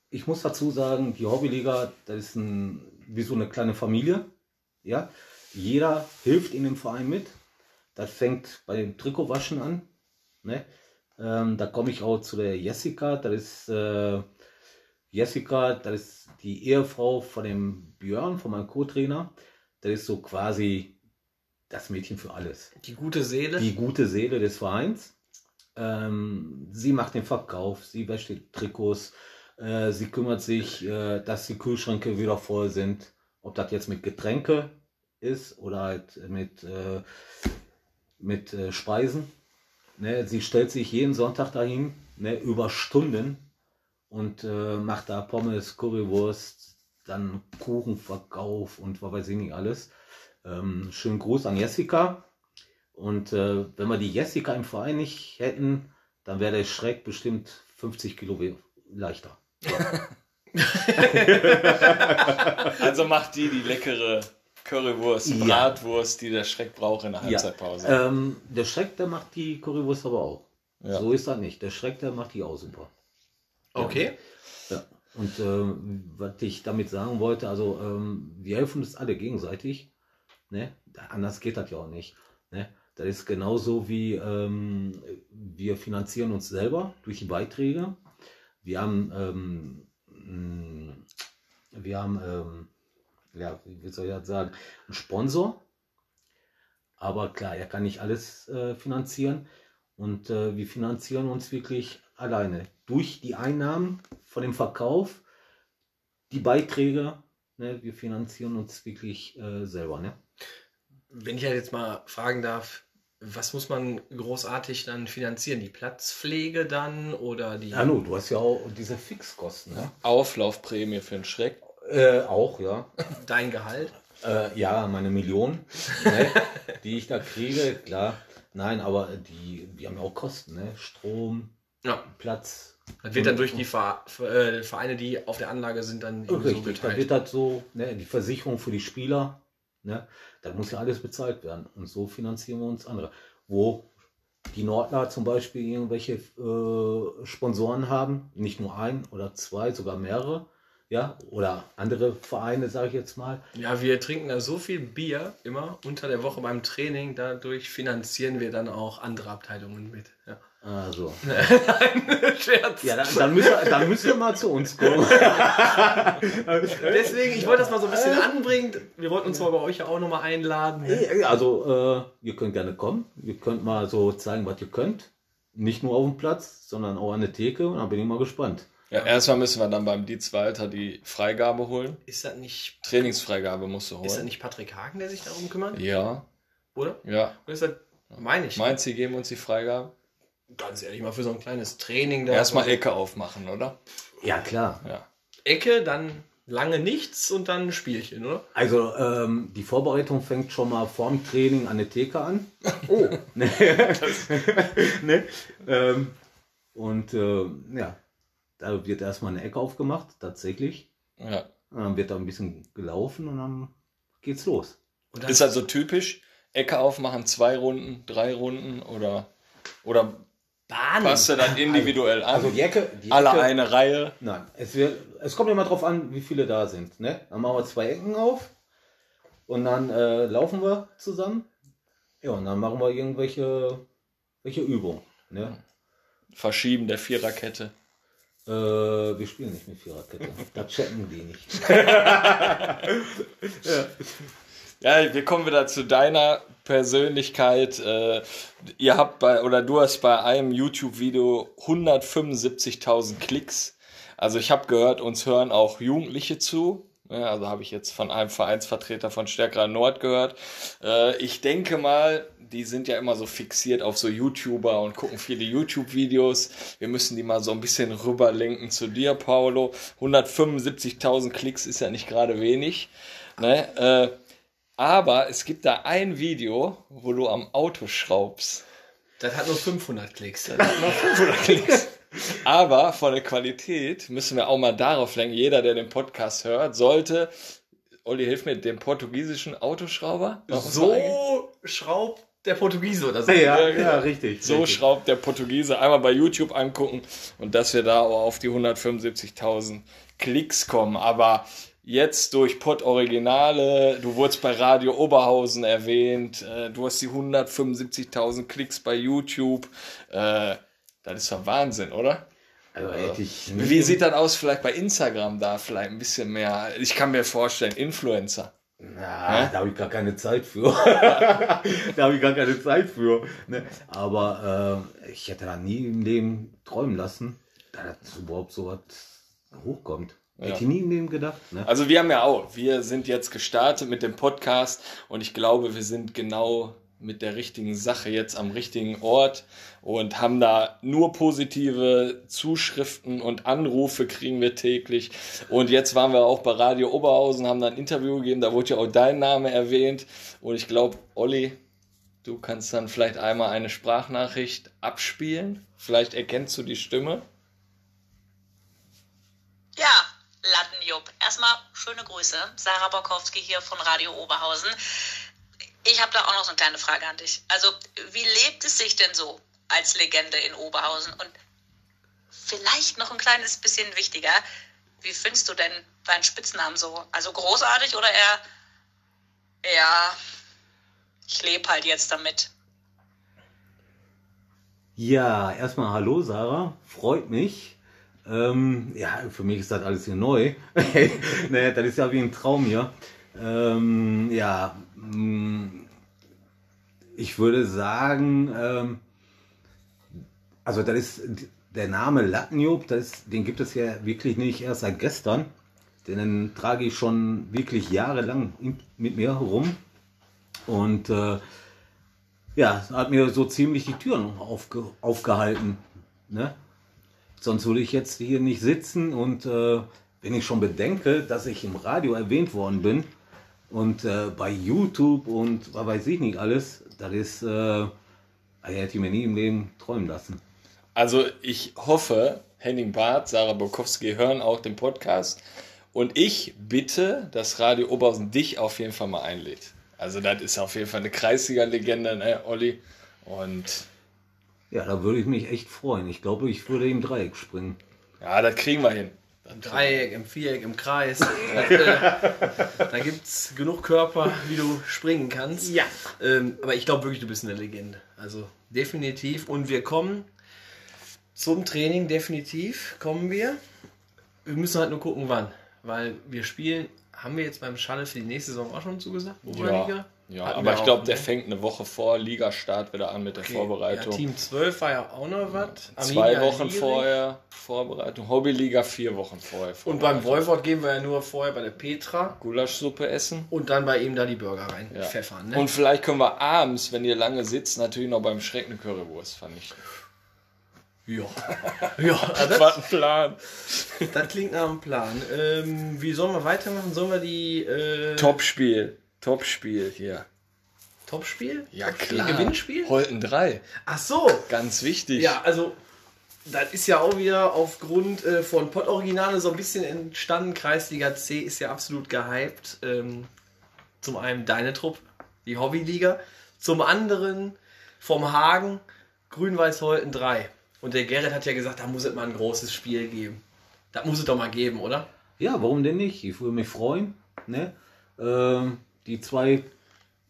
ich muss dazu sagen, die Hobbyliga, das ist ein, wie so eine kleine Familie. Ja, jeder hilft in dem Verein mit. Das fängt bei dem Trikotwaschen an. Ne? Ähm, da komme ich auch zu der Jessica. Das ist äh, Jessica, das ist die Ehefrau von dem Björn, von meinem Co-Trainer. Das ist so quasi das Mädchen für alles. Die gute Seele. Die gute Seele des Vereins. Ähm, sie macht den Verkauf, sie wäscht die Trikots, äh, sie kümmert sich, äh, dass die Kühlschränke wieder voll sind. Ob das jetzt mit Getränke ist oder halt mit, äh, mit äh, Speisen. Ne, sie stellt sich jeden Sonntag dahin, ne, über Stunden und äh, macht da Pommes, Currywurst, dann Kuchenverkauf und was weiß ich nicht alles. Ähm, schönen Gruß an Jessica. Und äh, wenn wir die Jessica im Verein nicht hätten, dann wäre der Schreck bestimmt 50 Kilo leichter. Also macht die die leckere Currywurst, Ja. Bratwurst, die der Schreck braucht in der Halbzeitpause. Ähm, der Schreck, der macht die Currywurst aber auch. Ja. So ist das nicht. Der Schreck, der macht die auch super. Okay. Ja. Und ähm, was ich damit sagen wollte, also ähm, wir helfen uns alle gegenseitig. Ne? Anders geht das ja auch nicht. Ne? Das ist genauso wie ähm, wir finanzieren uns selber durch die Beiträge. Wir haben, ähm, mh, wir haben, ähm, ja, wie soll ich das sagen, einen Sponsor. Aber klar, er kann nicht alles äh, finanzieren. Und äh, wir finanzieren uns wirklich alleine durch die Einnahmen von dem Verkauf, die Beiträge. Ne, wir finanzieren uns wirklich äh, selber. Ne? Wenn ich ja jetzt mal fragen darf, was muss man großartig dann finanzieren? Die Platzpflege dann oder die. Ja, nu, du hast ja auch diese Fixkosten. Ne? Auflaufprämie für den Schreck. Äh, auch, ja. Dein Gehalt? Äh, ja, meine Million, ne, die ich da kriege, klar. Nein, aber die, die haben ja auch Kosten, ne? Strom, Ja. Platz. Das wird dann durch die äh, Vereine, die auf der Anlage sind, dann irgendwie so Richtig, da wird das so, ne, die Versicherung für die Spieler, ne, da muss ja alles bezahlt werden. Und so finanzieren wir uns andere. Wo die Nordler zum Beispiel irgendwelche äh, Sponsoren haben, nicht nur ein oder zwei, sogar mehrere, ja, oder andere Vereine, sage ich jetzt mal. Ja, wir trinken da so viel Bier immer unter der Woche beim Training. Dadurch finanzieren wir dann auch andere Abteilungen mit. Ja. Also, Scherz. ja, dann, dann, müsst ihr, dann müsst ihr mal zu uns kommen. Deswegen, ich wollte das mal so ein bisschen anbringen. Wir wollten uns mal bei euch ja auch nochmal einladen. Also, äh, ihr könnt gerne kommen. Ihr könnt mal so zeigen, was ihr könnt. Nicht nur auf dem Platz, sondern auch an der Theke. Und dann bin ich mal gespannt. Ja, erstmal müssen wir dann beim Dietz Walter die Freigabe holen. Ist das nicht, Trainingsfreigabe musst du ist das holen. nicht Patrick Hagen, der sich darum kümmert? Ja, Oder? ja. Oder ist das, meine ich. Meinst du, die geben uns die Freigabe? Ganz ehrlich, mal für so ein kleines Training da. Erstmal Ecke aufmachen, oder? Ja, klar. Ja. Ecke, dann lange nichts und dann ein Spielchen, oder? Also, ähm, die Vorbereitung fängt schon mal vorm Training an der Theke an. Oh. ne? ne? Ähm, und äh, ja, da wird erstmal eine Ecke aufgemacht, tatsächlich. ja. Und dann wird da ein bisschen gelaufen und dann geht's los. Und dann, Ist also typisch, Ecke aufmachen, zwei Runden, drei Runden oder, oder Bahn. passt du dann individuell an? Also die Ecke, die Alle Ecke, eine Reihe. Nein, es, wird, es kommt immer drauf an, wie viele da sind. Ne? Dann machen wir zwei Ecken auf und dann äh, laufen wir zusammen. Ja, und dann machen wir irgendwelche welche Übungen. Ne? Verschieben der Viererkette. Äh, wir spielen nicht mit Viererkette. da chatten die nicht. Ja, wir kommen wieder zu deiner Persönlichkeit. Äh, ihr habt bei, oder du hast bei einem YouTube-Video 175.000 Klicks. Also ich habe gehört, uns hören auch Jugendliche zu. Ja, also habe ich jetzt von einem Vereinsvertreter von Stärkerer Nord gehört. Äh, ich denke mal, die sind ja immer so fixiert auf so YouTuber und gucken viele YouTube-Videos. Wir müssen die mal so ein bisschen rüberlenken zu dir, Paolo. 175.000 Klicks ist ja nicht gerade wenig. Ne? Äh, aber es gibt da ein Video, wo du am Auto schraubst. das hat nur 500 Klicks. Noch 500 Klicks. Aber von der Qualität müssen wir auch mal darauf lenken. Jeder, der den Podcast hört, sollte, Olli, hilf mir, den portugiesischen Autoschrauber. So schraubt der Portugiese oder so. ja, ja, richtig. So richtig. schraubt der Portugiese. Einmal bei YouTube angucken und dass wir da auch auf die 175.000 Klicks kommen. Aber jetzt durch Pod Originale, du wurdest bei Radio Oberhausen erwähnt, äh, du hast die 175.000 Klicks bei YouTube. Äh, das ist doch Wahnsinn, oder? Also ich Wie sieht das aus vielleicht bei Instagram da vielleicht ein bisschen mehr? Ich kann mir vorstellen, Influencer. Na, da habe ich gar keine Zeit für. da habe ich gar keine Zeit für. Ne? Aber äh, ich hätte da nie im Leben träumen lassen, dass überhaupt so was hochkommt. Hätte ich nie im Leben gedacht. Ne? Also wir haben ja auch, wir sind jetzt gestartet mit dem Podcast und ich glaube, wir sind genau mit der richtigen Sache jetzt am richtigen Ort und haben da nur positive Zuschriften und Anrufe kriegen wir täglich. Und jetzt waren wir auch bei Radio Oberhausen, haben da ein Interview gegeben, da wurde ja auch dein Name erwähnt. Und ich glaube, Olli, du kannst dann vielleicht einmal eine Sprachnachricht abspielen. Vielleicht erkennst du die Stimme. Ja, Lattenjupp. Erstmal schöne Grüße. Sarah Bokowski hier von Radio Oberhausen. Ich habe da auch noch so eine kleine Frage an dich. Also, wie lebt es sich denn so als Legende in Oberhausen? Und vielleicht noch ein kleines bisschen wichtiger, wie findest du denn deinen Spitznamen so? Also großartig oder eher, ja, ich lebe halt jetzt damit? Ja, erstmal hallo Sarah, freut mich. Ähm, ja, für mich ist das alles hier neu. naja, das ist ja wie ein Traum hier. Ähm, ja, ich würde sagen, ähm, also das ist der Name Lattenjob, das den gibt es ja wirklich nicht erst seit gestern. Den trage ich schon wirklich jahrelang mit mir rum. Und äh, ja, hat mir so ziemlich die Türen aufge aufgehalten. Ne? Sonst würde ich jetzt hier nicht sitzen und äh, wenn ich schon bedenke, dass ich im Radio erwähnt worden bin und äh, bei YouTube und was weiß ich nicht alles, das ist, äh, also hätte ich mir nie im Leben träumen lassen. Also ich hoffe, Henning Barth, Sarah Bokowski hören auch den Podcast. Und ich bitte, dass Radio Oberhausen dich auf jeden Fall mal einlädt. Also das ist auf jeden Fall eine Kreisliga-Legende, ne, Olli? Und Ja, da würde ich mich echt freuen. Ich glaube, ich würde im Dreieck springen. ja, das kriegen wir hin. Im Dreieck, im Viereck, im Kreis. äh, da gibt es genug Körper, wie du springen kannst. Ja. Ähm, aber ich glaube wirklich, du bist eine Legende. Also definitiv. Und wir kommen zum Training, definitiv kommen wir. Wir müssen halt nur gucken, wann. Weil wir spielen, haben wir jetzt beim Schalle für die nächste Saison auch schon zugesagt? Oberliga? Ja, ja Hatten aber ich glaube, der ne? fängt eine Woche vor Ligastart wieder an mit der Okay. Vorbereitung. Ja, Team 12 war ja auch noch was. Zwei Wochen vorher Vorbereitung. Hobbyliga vier Wochen vorher. Und beim. Wolford gehen wir ja nur vorher bei der Petra Gulaschsuppe essen. und dann bei ihm da die Burger rein Ja. pfeffern. Ne? Und vielleicht können wir abends, wenn ihr lange sitzt, natürlich noch beim Schreck eine Currywurst vernichten. ja. ja, also Was ein Plan. das, das klingt nach einem Plan. Ähm, wie sollen wir weitermachen? Sollen wir die äh, Topspiel. Topspiel hier. Topspiel? Ja, Topspiel, klar. Gewinnspiel? Holten 3. Ach so. Ganz wichtig. Ja, also das ist ja auch wieder aufgrund äh, von Pott Originale so ein bisschen entstanden. Kreisliga C ist ja absolut gehypt. Ähm, zum einen deine Truppe, die Hobbyliga. Zum anderen vom Hagen Grün-Weiß-Holten 3. Und der Gerrit hat ja gesagt, da muss es mal ein großes Spiel geben. Das muss es doch mal geben, oder? Ja, warum denn nicht? Ich würde mich freuen. Ne? Ähm, die zwei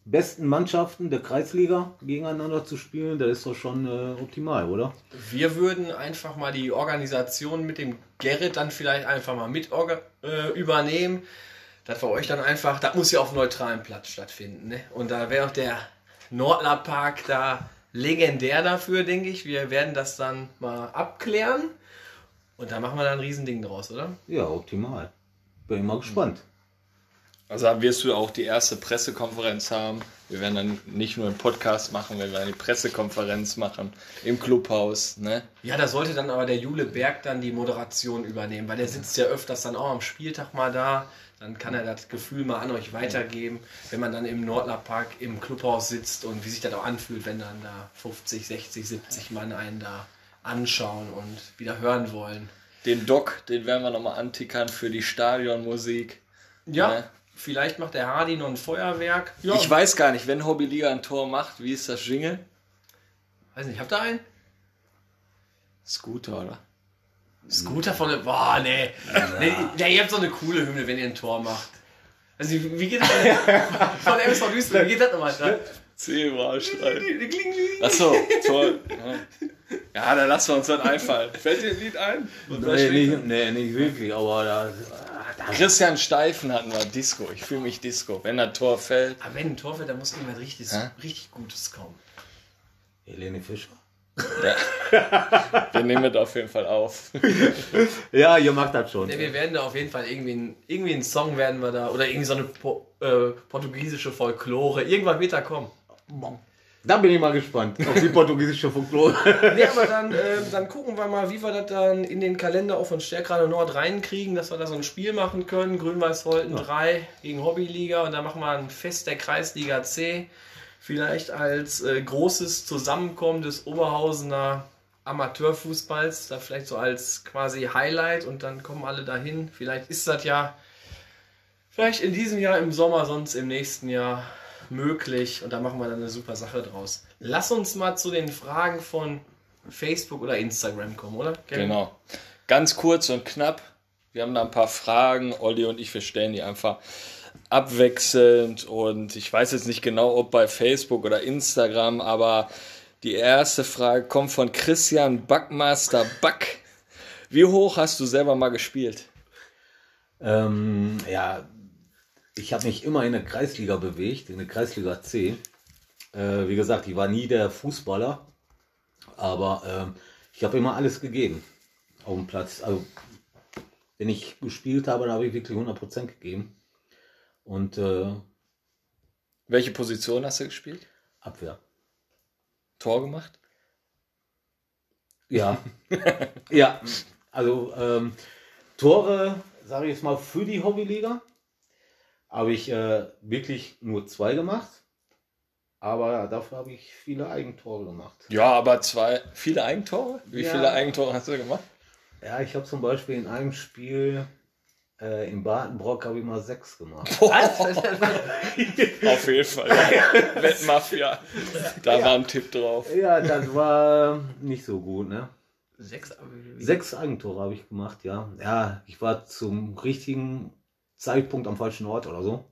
besten Mannschaften der Kreisliga gegeneinander zu spielen, das ist doch schon äh, optimal, oder? Wir würden einfach mal die Organisation mit dem Gerrit dann vielleicht einfach mal mit äh, übernehmen. Das wir euch dann einfach, das muss ja auf neutralem Platz stattfinden. Ne? Und da wäre auch der Nordler Park da legendär dafür, denke ich. Wir werden das dann mal abklären. Und da machen wir da ein Riesending draus, oder? Ja, optimal. Bin ich mal gespannt. Also wirst du auch die erste Pressekonferenz haben. Wir werden dann nicht nur einen Podcast machen, wir werden die Pressekonferenz machen im Clubhaus. Ne? Ja, da sollte dann aber der Jule Berg dann die Moderation übernehmen, weil der sitzt ja öfters dann auch am Spieltag mal da. Dann kann er das Gefühl mal an euch weitergeben, wenn man dann im Nordler Park im Clubhaus sitzt und wie sich das auch anfühlt, wenn dann da 50, 60, 70 Mann einen da anschauen und wieder hören wollen. Den Doc, den werden wir nochmal antickern für die Stadionmusik. Ja, Ne? Vielleicht macht der Hardy noch ein Feuerwerk. Ja, Ich weiß gar nicht, wenn Hobbyliga ein Tor macht, wie ist das Jingle? weiß nicht, habt ihr einen? Scooter, oder? Scooter von der. Boah, nee. nee. nee. Ihr habt so eine coole Hymne, wenn ihr ein Tor macht. Also, wie wie geht das denn? Von MSV Duisburg, wie geht das nochmal? Da? Zebraschrei. Achso, toll. Ja, dann lassen wir uns das einfallen. Fällt dir ein Lied ein? Nee, nicht, nee, nicht wirklich, aber da, da Christian Steifen hatten wir Disco. Ich fühle mich Disco. Wenn das Tor fällt. Aber wenn ein Tor fällt, dann muss irgendwas richtig, Hä? richtig Gutes kommen. Helene Fischer. Wir nehmen das auf jeden Fall auf. Ja, ihr macht das schon. Nee, wir werden da auf jeden Fall irgendwie, ein, irgendwie einen Song werden wir da. Oder irgendwie so eine po, äh, portugiesische Folklore. Irgendwann wird da kommen. Da bin ich mal gespannt auf die portugiesische Folklore. Nee, aber dann, äh, dann gucken wir mal, wie wir das dann in den Kalender auch von Stärkrade Nord reinkriegen, dass wir da so ein Spiel machen können. Grün-Weiß-Holten 3 gegen Hobbyliga und dann machen wir ein Fest der Kreisliga C. Vielleicht als äh, großes Zusammenkommen des Oberhausener Amateurfußballs, da vielleicht so als quasi Highlight und dann kommen alle dahin. Vielleicht ist das ja vielleicht in diesem Jahr im Sommer, sonst im nächsten Jahr möglich und da machen wir dann eine super Sache draus. Lass uns mal zu den Fragen von Facebook oder Instagram kommen, oder? Kevin? Genau. Ganz kurz und knapp. Wir haben da ein paar Fragen. Olli und ich, wir stellen die einfach abwechselnd. Und ich weiß jetzt nicht genau, ob bei Facebook oder Instagram, aber die erste Frage kommt von Christian Backmaster Back. Wie hoch hast du selber mal gespielt? Ähm, ja, ich habe mich immer in der Kreisliga bewegt, in der Kreisliga C. Äh, wie gesagt, ich war nie der Fußballer, aber ähm, ich habe immer alles gegeben auf dem Platz. Also, wenn ich gespielt habe, dann habe ich wirklich 100% gegeben. Und äh, Welche Position hast du gespielt? Abwehr. Tor gemacht? Ja. ja, also ähm, Tore, sage ich jetzt mal, für die Hobbyliga habe ich äh, wirklich nur zwei gemacht. Aber dafür habe ich viele Eigentore gemacht. Ja, aber zwei. Viele Eigentore? Wie Ja. viele Eigentore hast du gemacht? Ja, ich habe zum Beispiel in einem Spiel äh, in Badenbrock habe ich mal sechs gemacht. Auf jeden Fall. Wettmafia. Da war ein Tipp drauf. Ja, das war nicht so gut, ne? Sechs, Sechs Eigentore habe ich gemacht, ja. Ja, ich war zum richtigen Zeitpunkt am falschen Ort oder so.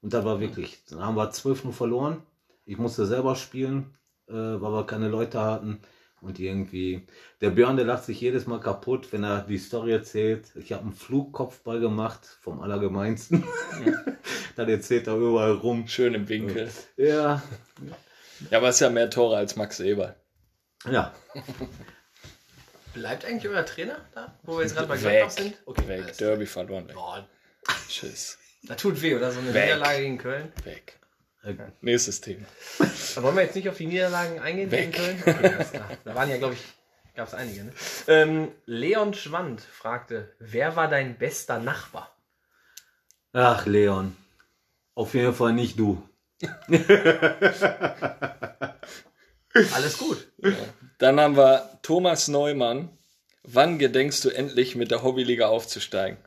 Und das war wirklich, dann haben wir 12 verloren. Ich musste selber spielen, äh, weil wir keine Leute hatten. Und irgendwie, der Björn, der lacht sich jedes Mal kaputt, wenn er die Story erzählt. Ich habe einen Flugkopfball gemacht, vom Allergemeinsten. dann erzählt er überall rum. Schön im Winkel. Ja, Ja, aber es ist ja mehr Tore als Max Eber. ja. Bleibt eigentlich euer Trainer da, wo wir jetzt gerade bei. Gladbach sind? Okay, Weg. Derby verloren. Weg. Boah, Tschüss. das tut weh, oder? So eine Weg. Niederlage gegen Köln. Weg. Äh, Nächstes Thema. Aber wollen wir jetzt nicht auf die Niederlagen eingehen Weg. gegen Köln? Okay. Da waren ja, glaube ich, gab es einige. Ne? Ähm, Leon Schwand fragte, wer war dein bester Nachbar? Ach, Leon. Auf jeden Fall nicht du. Alles gut. Dann haben wir Thomas Neumann. Wann gedenkst du endlich mit der Hobbyliga aufzusteigen?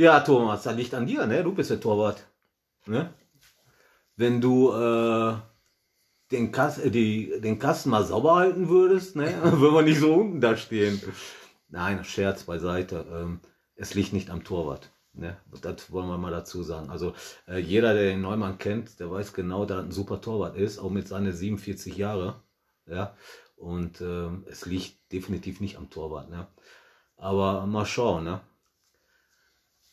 Ja, Thomas, das liegt an dir, ne? Du bist der Torwart. Ne? Wenn du äh, den, Kas äh, die, den Kasten mal sauber halten würdest, ne? würden wir nicht so unten da stehen. Nein, Scherz beiseite. Ähm, es liegt nicht am Torwart. Ne? Das wollen wir mal dazu sagen. Also äh, jeder, der den Neumann kennt, der weiß genau, dass er ein super Torwart ist, auch mit seinen 47 Jahren. Ja? Und ähm, es liegt definitiv nicht am Torwart. Ne? Aber mal schauen. Ne?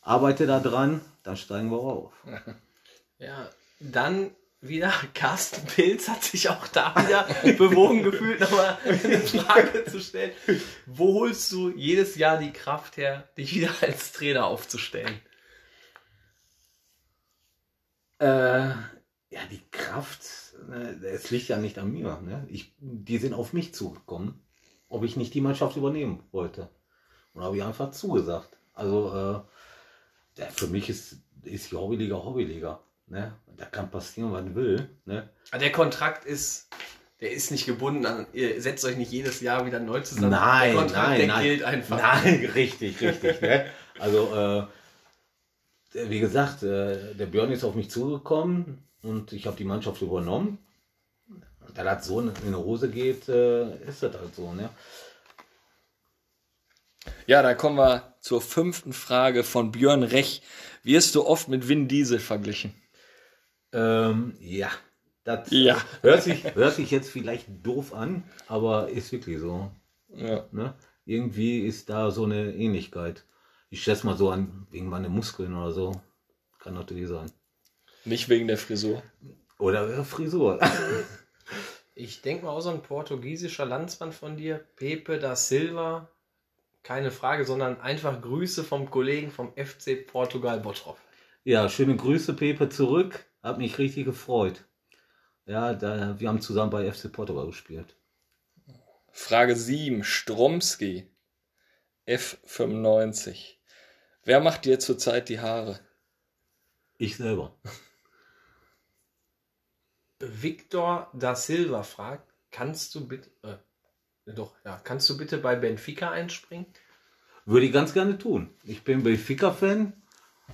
Arbeite da dran, dann steigen wir auf. Ja, dann wieder Carsten Pilz hat sich auch da wieder bewogen gefühlt, nochmal eine Frage zu stellen. Wo holst du jedes Jahr die Kraft her, dich wieder als Trainer aufzustellen? Äh, ja, die Kraft, ne, es liegt ja nicht an mir. Ne? Ich, die sind auf mich zugekommen, ob ich nicht die Mannschaft übernehmen wollte. Und habe ich einfach zugesagt. Also, äh, für mich ist, ist die Hobbyliga Hobbyliga. Ne? Da kann passieren, was will. Ne? Der Kontrakt ist, der ist nicht gebunden an, ihr setzt euch nicht jedes Jahr wieder neu zusammen. Nein, der Kontrakt, nein, der nein. gilt einfach. Nein, richtig, richtig. ne? Also, äh, wie gesagt, äh, der Björn ist auf mich zugekommen und ich habe die Mannschaft übernommen. Da das so in die Hose geht, äh, ist das halt so. Ne? Ja, da kommen wir zur fünften Frage von Björn Rech. Wirst du oft mit Vin Diesel verglichen? Ähm, ja. Das Ja. Hört, sich, hört sich jetzt vielleicht doof an, aber ist wirklich so. Ja. Ne? Irgendwie ist da so eine Ähnlichkeit. Ich schätze mal so an, wegen meiner Muskeln oder so. Kann natürlich sein. Nicht wegen der Frisur. Oder äh, Frisur. Ich denke mal auch so ein portugiesischer Landsmann von dir, Pepe da Silva. Keine Frage, sondern einfach Grüße vom Kollegen vom FC Portugal Bottrop. Ja, schöne Grüße, Pepe, zurück. Hat mich richtig gefreut. Ja, da, wir haben zusammen bei FC Portugal gespielt. Frage 7. Stromski. F95. Wer macht dir zurzeit die Haare? Ich selber. Victor da Silva fragt, kannst du bitte, äh, doch, ja, kannst du bitte bei Benfica einspringen? Würde ich ganz gerne tun. Ich bin Benfica-Fan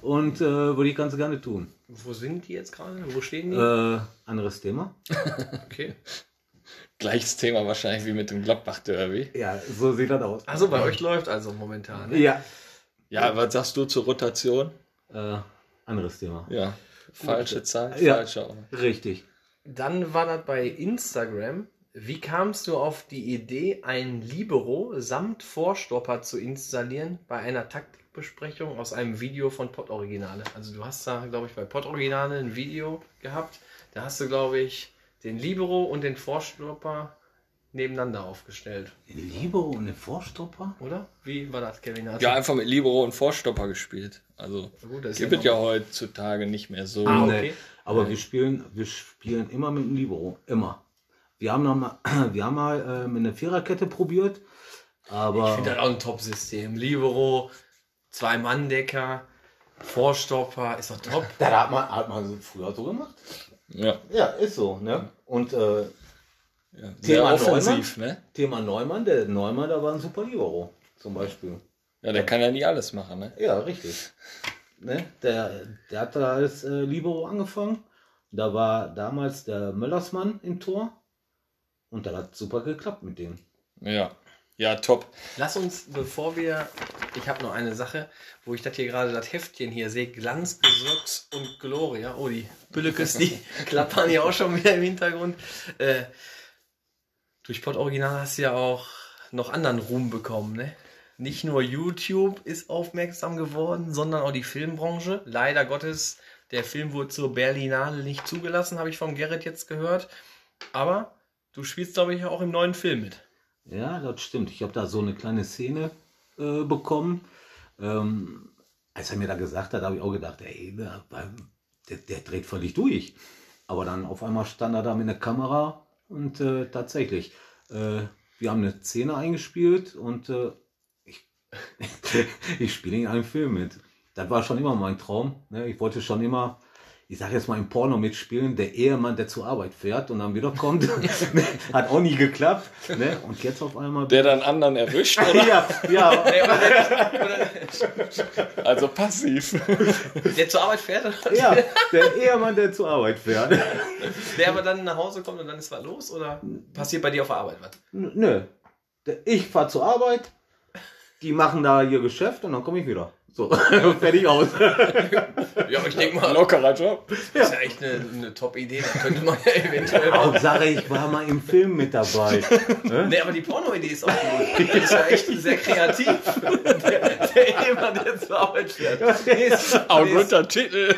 und äh, würde ich ganz gerne tun. Wo sind die jetzt gerade? Wo stehen die? Äh, anderes Thema. Okay. Gleiches Thema wahrscheinlich wie mit dem Gladbach-Derby. Ja, so sieht das aus. Also bei euch läuft also momentan. Ne? Ja. Ja, was sagst du zur Rotation? Äh, anderes Thema. Ja, falsche Zeit, Ja. Richtig. Dann war das bei Instagram. Wie kamst du auf die Idee, ein Libero samt Vorstopper zu installieren bei einer Taktikbesprechung aus einem Video von Pod Originale? Also du hast da, glaube ich, bei Pod Originale ein Video gehabt. Da hast du, glaube ich, den Libero und den Vorstopper nebeneinander aufgestellt, Eine Libero und eine Vorstopper? oder? Wie war das, Kevin? Hast Ja, einfach mit Libero und Vorstopper gespielt. Also Gut, das gibt ja es ja heutzutage nicht mehr so. Ah, Nee, okay. aber wir spielen, wir spielen immer mit dem Libero. Immer. Wir haben, noch mal, wir haben mal äh, mit einer Viererkette probiert. Aber Ich finde das auch ein Top-System. Libero, Zwei-Mann-Decker, Vorstopper, ist doch top. das hat man, hat man so früher so gemacht. Ja, Ja, ist so. Ne? Und äh, ja. Thema offensiv, ne? Thema Neumann, der Neumann, da war ein super Libero. Zum Beispiel. Ja, der kann ja nie alles machen, ne? Ja, richtig. Ne? Der, der hat da als äh, Libero angefangen. Da war damals der Möllersmann im Tor. Und das hat super geklappt mit dem. Ja. Ja, top. Lass uns, bevor wir. Ich habe noch eine Sache, wo ich das hier gerade, das Heftchen hier sehe: Glanz, Gesocks und Gloria. Oh, die Büllekes, die klappern hier auch schon wieder im Hintergrund. Äh, durch Pod Original hast du ja auch noch anderen Ruhm bekommen, ne? Nicht nur YouTube ist aufmerksam geworden, sondern auch die Filmbranche. Leider Gottes, der Film wurde zur Berlinale nicht zugelassen, habe ich vom Gerrit jetzt gehört. Aber du spielst, glaube ich, auch im neuen Film mit. Ja, das stimmt. Ich habe da so eine kleine Szene äh, bekommen. Ähm, als er mir da gesagt hat, habe ich auch gedacht, ey, der, der, der dreht völlig durch. Aber dann auf einmal stand er da mit einer Kamera und äh, tatsächlich, äh, wir haben eine Szene eingespielt und äh, ich, ich spiele in einem Film mit. Das war schon immer mein Traum. Ne? Ich wollte schon immer, ich sage jetzt mal im Porno mitspielen, der Ehemann, der zur Arbeit fährt und dann wieder kommt. Hat auch nie geklappt. Ne? Und jetzt auf einmal. Der dann anderen erwischt, oder? ja, ja, Also passiv. Der zur Arbeit fährt, ja, der Ehemann, der zur Arbeit fährt. der aber dann nach Hause kommt und dann ist was los? Oder passiert bei dir auf der Arbeit was? Nö. Ich fahre zur Arbeit, die machen da ihr Geschäft und dann komme ich wieder. So, fertig aus. Ja, aber ich denke mal, Lockerer Job. das ist ja echt eine, eine Top-Idee. Da könnte man ja eventuell. Hauptsache, ich war mal im Film mit dabei. Nee, aber die Porno-Idee ist auch gut. Das ist ja echt sehr kreativ. Der, der jemand, der zur Arbeit fährt. Nee, Auch guter Titel.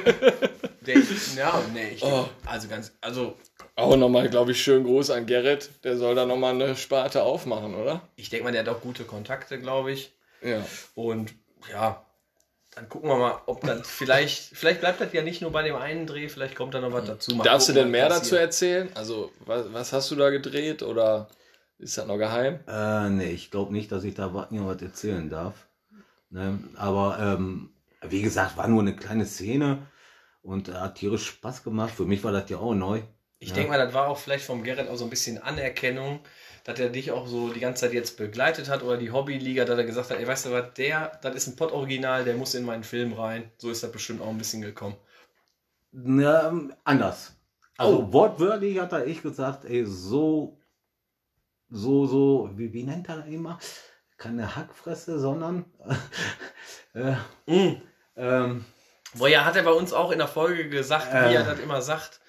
der, ja, nee, ich, also ganz, also Auch nochmal, glaube ich, schön Gruß an Gerrit. Der soll da nochmal eine Sparte aufmachen, oder? ich denke mal, der hat auch gute Kontakte, glaube ich. Ja. Und ja, dann gucken wir mal, ob dann vielleicht, vielleicht bleibt das ja nicht nur bei dem einen Dreh, vielleicht kommt da noch was dazu. Mal Darfst du gucken, denn was mehr dazu erzählen? Also, was, was hast du da gedreht oder ist das noch geheim? Äh, nee, ich glaube nicht, dass ich da wa- irgendwas erzählen darf. Ne? Aber ähm, wie gesagt, war nur eine kleine Szene und äh, hat tierisch Spaß gemacht. Für mich war das ja auch neu. Ich Ja. denke mal, das war auch vielleicht vom Gerrit auch so ein bisschen Anerkennung, dass er dich auch so die ganze Zeit jetzt begleitet hat oder die Hobbyliga, dass er gesagt hat, ey, weißt du was, der, das ist ein Pott-Original, der muss in meinen Film rein. So ist das bestimmt auch ein bisschen gekommen. Na, ähm, anders. Also wortwörtlich hat er echt gesagt, ey, so, so, so, wie, wie nennt er das immer? keine Hackfresse, sondern äh, Mm. ähm, Boah, ja, hat er bei uns auch in der Folge gesagt, wie Äh. er das immer sagt.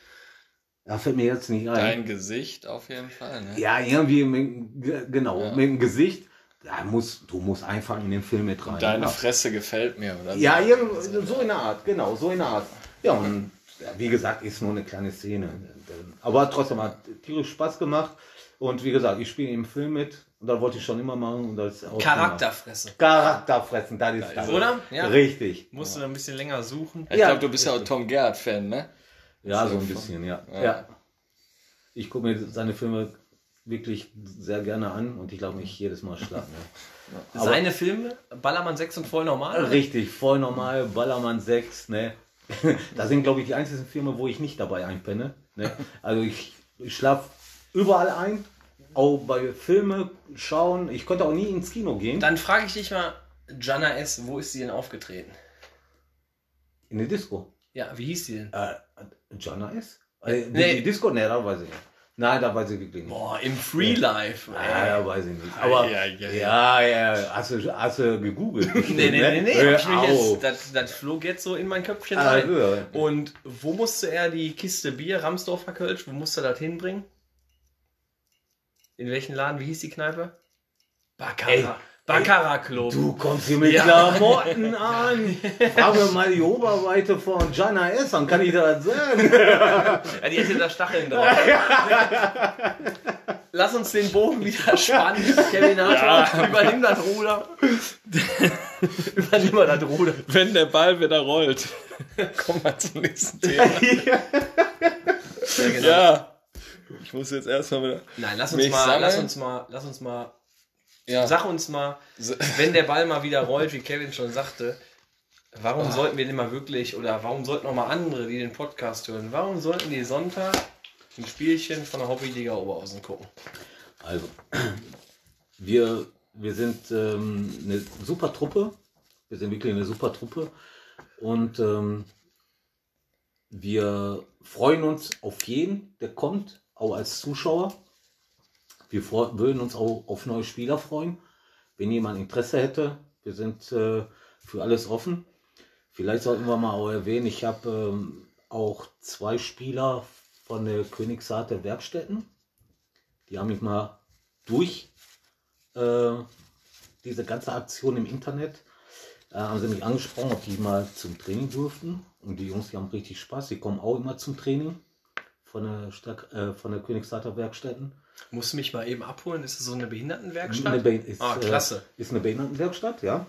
Da fällt mir jetzt nicht ein. Dein Gesicht auf jeden Fall. Ne? Ja, irgendwie, mit, ge- genau, Ja. mit dem Gesicht. Da musst, du musst einfach in den Film mit rein. Deine ja. Fresse gefällt mir, oder? Ja, irgend- so in der Art, genau, so in der Art. Ja, und ja, wie gesagt, ist nur eine kleine Szene. Aber trotzdem hat tierisch Spaß gemacht. Und wie gesagt, ich spiele im Film mit und da wollte ich schon immer machen. Und das ist auch Charakterfresse. gemacht. Charakterfressen, das ist das. Oder? Ja. Richtig. Musst du da ein bisschen länger suchen. Ich Ja. glaube, du bist ja auch Tom Gerhardt-Fan, ne? Ja, so ein bisschen, ja. Ja. Ich gucke mir seine Filme wirklich sehr gerne an und ich glaube mich jedes Mal schlagen. Ja. Aber- Seine Filme, Ballermann 6 und voll normal. Richtig, voll normal, Ballermann 6, ne? Das sind, glaube ich, die einzigen Filme, wo ich nicht dabei einpenne. Ne? Also ich, ich schlafe überall ein, auch bei Filme schauen. Ich konnte auch nie ins Kino gehen. Dann frage ich dich mal, Jana S., wo ist sie denn aufgetreten? In der Disco. Ja, wie hieß die denn? Äh, Jana ist? Äh, die, Nee. die Disco? Ne, da weiß ich nicht. Nein, da weiß ich wirklich nicht. Boah, im Free Life. Ah, ey. da weiß ich nicht. Aber Ja, ja, ja, ja, hast du, hast du gegoogelt? Nee, nee, nee, nee. Auf. jetzt, das, das flog jetzt so in mein Köpfchen Ah, rein. ja. Und wo musste er die Kiste Bier, Ramsdorfer Kölsch, wo musste er das hinbringen? In welchen Laden? Wie hieß die Kneipe? Baccarat. Baccarat Club. Du kommst hier mit Ja. Klamotten an. Frag mir mal die Oberweite von Jana S. Dann kann ich dir das sagen. Ja, die hätte da Stacheln drauf. Lass uns den Bogen wieder spannen. Kevin Hartmann, übernimm das Ruder. übernimm mal das Ruder. Wenn der Ball wieder rollt. Kommen wir zum nächsten Thema. Ja, genau. Ja. Ich muss jetzt erstmal wieder. Nein, lass uns Mich mal, sammeln. lass uns mal, lass uns mal, Ja. sag uns mal, wenn der Ball mal wieder rollt, wie Kevin schon sagte, warum sollten wir denn mal wirklich, oder warum sollten auch mal andere, die den Podcast hören, warum sollten die Sonntag ein Spielchen von der Hobbyliga Oberhausen gucken? Also, wir, wir sind ähm, eine super Truppe. Wir sind wirklich eine super Truppe. Und ähm, wir freuen uns auf jeden, der kommt, auch als Zuschauer. Wir würden uns auch auf neue Spieler freuen. Wenn jemand Interesse hätte, wir sind äh, für alles offen. Vielleicht sollten wir mal auch erwähnen, ich habe ähm, auch zwei Spieler von der Königsarte Werkstätten. Die haben mich mal durch äh, diese ganze Aktion im Internet, äh, haben sie mich angesprochen, ob die mal zum Training durften. Und die Jungs, die haben richtig Spaß. Die kommen auch immer zum Training von der, Stadt, äh, von der Königsdata Werkstätten. Musst du mich mal eben abholen? Ist das so eine Eine Behindertenwerkstatt? Be- ist, Ah, klasse. Äh, ist eine Behindertenwerkstatt, ja.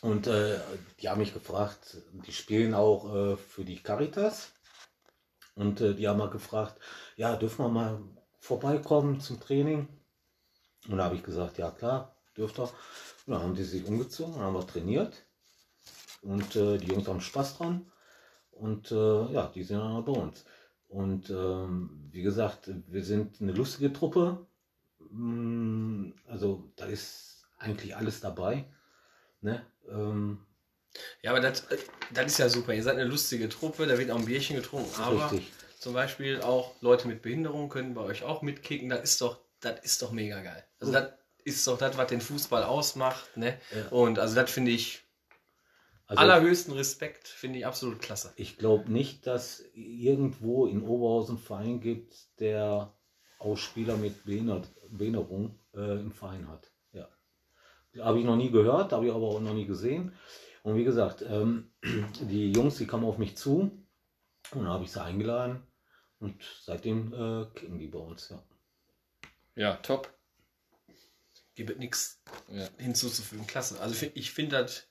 Und äh, die haben mich gefragt, die spielen auch äh, für die Caritas. Und äh, die haben mal gefragt, ja, dürfen wir mal vorbeikommen zum Training? Und da habe ich gesagt, ja klar, dürft ihr. Und dann haben die sich umgezogen, haben wir trainiert. Und äh, die Jungs haben Spaß dran. Und äh, ja, die sind dann auch bei uns. Und ähm, wie gesagt, wir sind eine lustige Truppe. Mm, Also da ist eigentlich alles dabei. Ne? Ähm, Ja, aber das, das ist ja super. Ihr seid eine lustige Truppe, da wird auch ein Bierchen getrunken. Aber richtig. zum Beispiel auch Leute mit Behinderung können bei euch auch mitkicken. Das ist doch, das ist doch mega geil. Also das ist doch das, was den Fußball ausmacht. Ne? Ja. Und also das finde ich Also allerhöchsten Respekt, finde ich absolut klasse. ich glaube nicht, dass irgendwo in Oberhausen Verein gibt, der auch Spieler mit Behindert Behinderung äh, im Verein hat. Ja. Habe ich noch nie gehört, habe ich aber auch noch nie gesehen. Und wie gesagt, ähm, die Jungs, die kamen auf mich zu und dann habe ich sie eingeladen und seitdem äh, kicken die bei uns. Ja. Ja, top. Gibt nichts Ja. hinzuzufügen. Klasse. Also ich finde das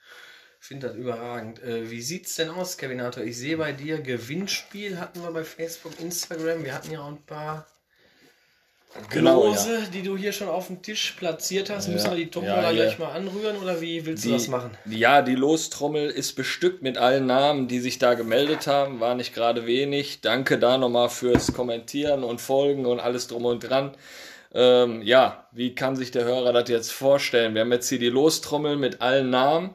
finde das überragend. Äh, wie sieht's denn aus, Kevinator? Ich sehe bei dir Gewinnspiel hatten wir bei Facebook, Instagram. Wir hatten ja auch ein paar Genau, Lose, die du hier schon auf dem Tisch platziert hast. Ja. Müssen wir die Ja, Tombola hier. gleich mal anrühren oder wie willst du Die, das machen? Ja, die Lostrommel ist bestückt mit allen Namen, die sich da gemeldet haben. War nicht gerade wenig. Danke da nochmal fürs Kommentieren und Folgen und alles drum und dran. Ähm, ja, wie kann sich der Hörer das jetzt vorstellen? Wir haben jetzt hier die Lostrommel mit allen Namen.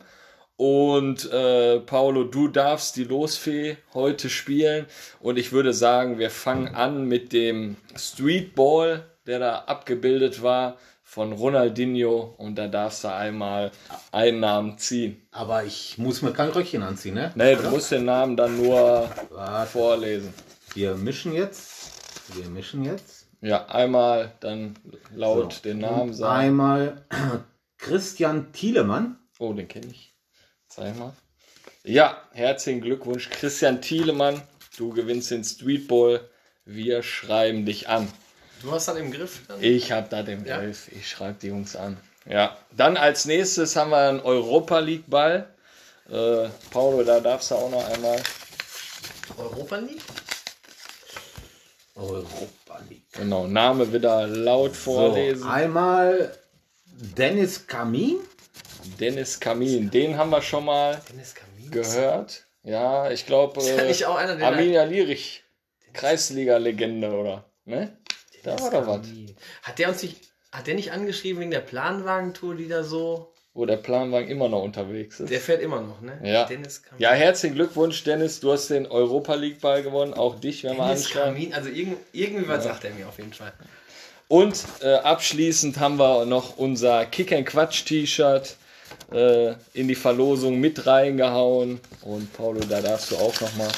Und äh, Paolo, du darfst die Losfee heute spielen. Und ich würde sagen, wir fangen an mit dem Streetball der da abgebildet war von Ronaldinho und da darfst du einmal einen Namen ziehen. Aber ich muss mir kein Röckchen anziehen, ne? Nee, du musst den Namen dann nur Warte. vorlesen. Wir mischen jetzt. Wir mischen jetzt. Ja, einmal dann laut So. den Namen sagen. Einmal Christian Thielemann. Oh, den kenne ich. Zeig mal. Ja, herzlichen Glückwunsch, Christian Thielemann. Du gewinnst den Street Bowl. Wir schreiben dich an. Du hast dann im Griff. Dann? Ich habe da den Ja. Griff. Ich schreibe die Jungs an. Ja. Dann als nächstes haben wir einen Europa League Ball. Äh, Paulo, da darfst du auch noch einmal. Europa League? Europa League. Genau, Name wieder laut vorlesen. So, einmal Dennis Kamin. Dennis Kamin. Den haben wir schon mal gehört. Ja, ich glaube. Ja der- Arminia Lierich. Kreisliga-Legende, oder? Ne? Da war doch was. Hat der uns nicht, hat der nicht angeschrieben wegen der Planwagentour, die da so. Wo der Planwagen immer noch unterwegs ist. Der fährt immer noch, ne? Ja. Dennis Kamin. Ja, herzlichen Glückwunsch, Dennis. Du hast den Europa League Ball gewonnen. Auch dich werden wir Dennis anschreiben. Kamin, also irgend, irgendwie was sagt er mir auf jeden Fall. Und äh, abschließend haben wir noch unser Kick and Quatsch T-Shirt äh, in die Verlosung mit reingehauen. Und Paulo, da darfst du auch noch mal.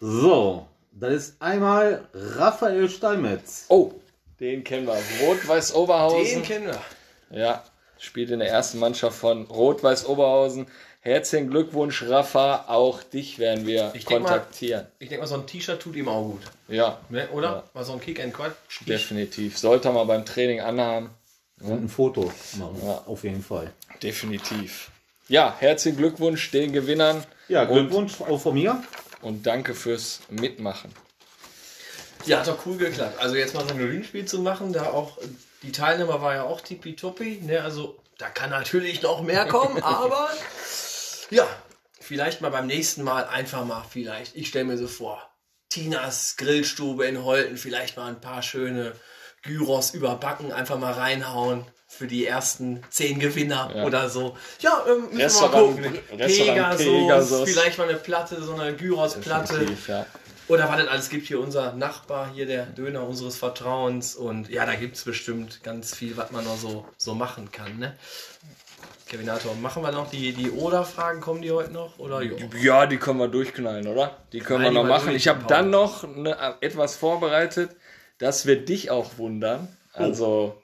So, das ist einmal Raphael Steinmetz. Oh, den kennen wir. Rot-Weiß Oberhausen. Den kennen wir. Ja, spielt in der ersten Mannschaft von Rot-Weiß Oberhausen. Herzlichen Glückwunsch, Rafa. Auch dich werden wir Ich denk mal- kontaktieren. Ich denke mal, so ein T-Shirt tut ihm auch gut. Ja, Ne? Oder? Ja. Mal so ein Kick and Quatsch. definitiv. Sollte man beim Training anhaben. Und ein Foto machen. Ja. Auf jeden Fall. Definitiv. Ja, herzlichen Glückwunsch den Gewinnern. Ja, und, Glückwunsch auch von mir. und danke fürs Mitmachen. Ja, hat doch cool geklappt. Also jetzt mal so ein Gewinnspiel zu machen, da auch die Teilnehmer war ja auch tippitoppi, ne? Also da kann natürlich noch mehr kommen, aber ja, vielleicht mal beim nächsten Mal einfach mal vielleicht, ich stelle mir so vor, Tinas Grillstube in Holten, vielleicht mal ein paar schöne Gyros überbacken, einfach mal reinhauen für die ersten zehn Gewinner Ja. oder so. Ja, ähm, müssen wir mal gucken. Pegasus, Pegasus. vielleicht mal eine Platte, so eine Gyros-Platte. Ja. Oder was es alles gibt hier, unser Nachbar, hier der Döner unseres Vertrauens. Und ja, da gibt es bestimmt ganz viel, was man noch so, so machen kann. Ne? Kevinator, machen wir noch die, die Oder-Fragen? Kommen die heute noch? Oder jo? Ja, die können wir durchknallen, oder? Die können wir Knall die noch machen. Ich habe dann noch ne, etwas vorbereitet, das wird dich auch wundern. Also,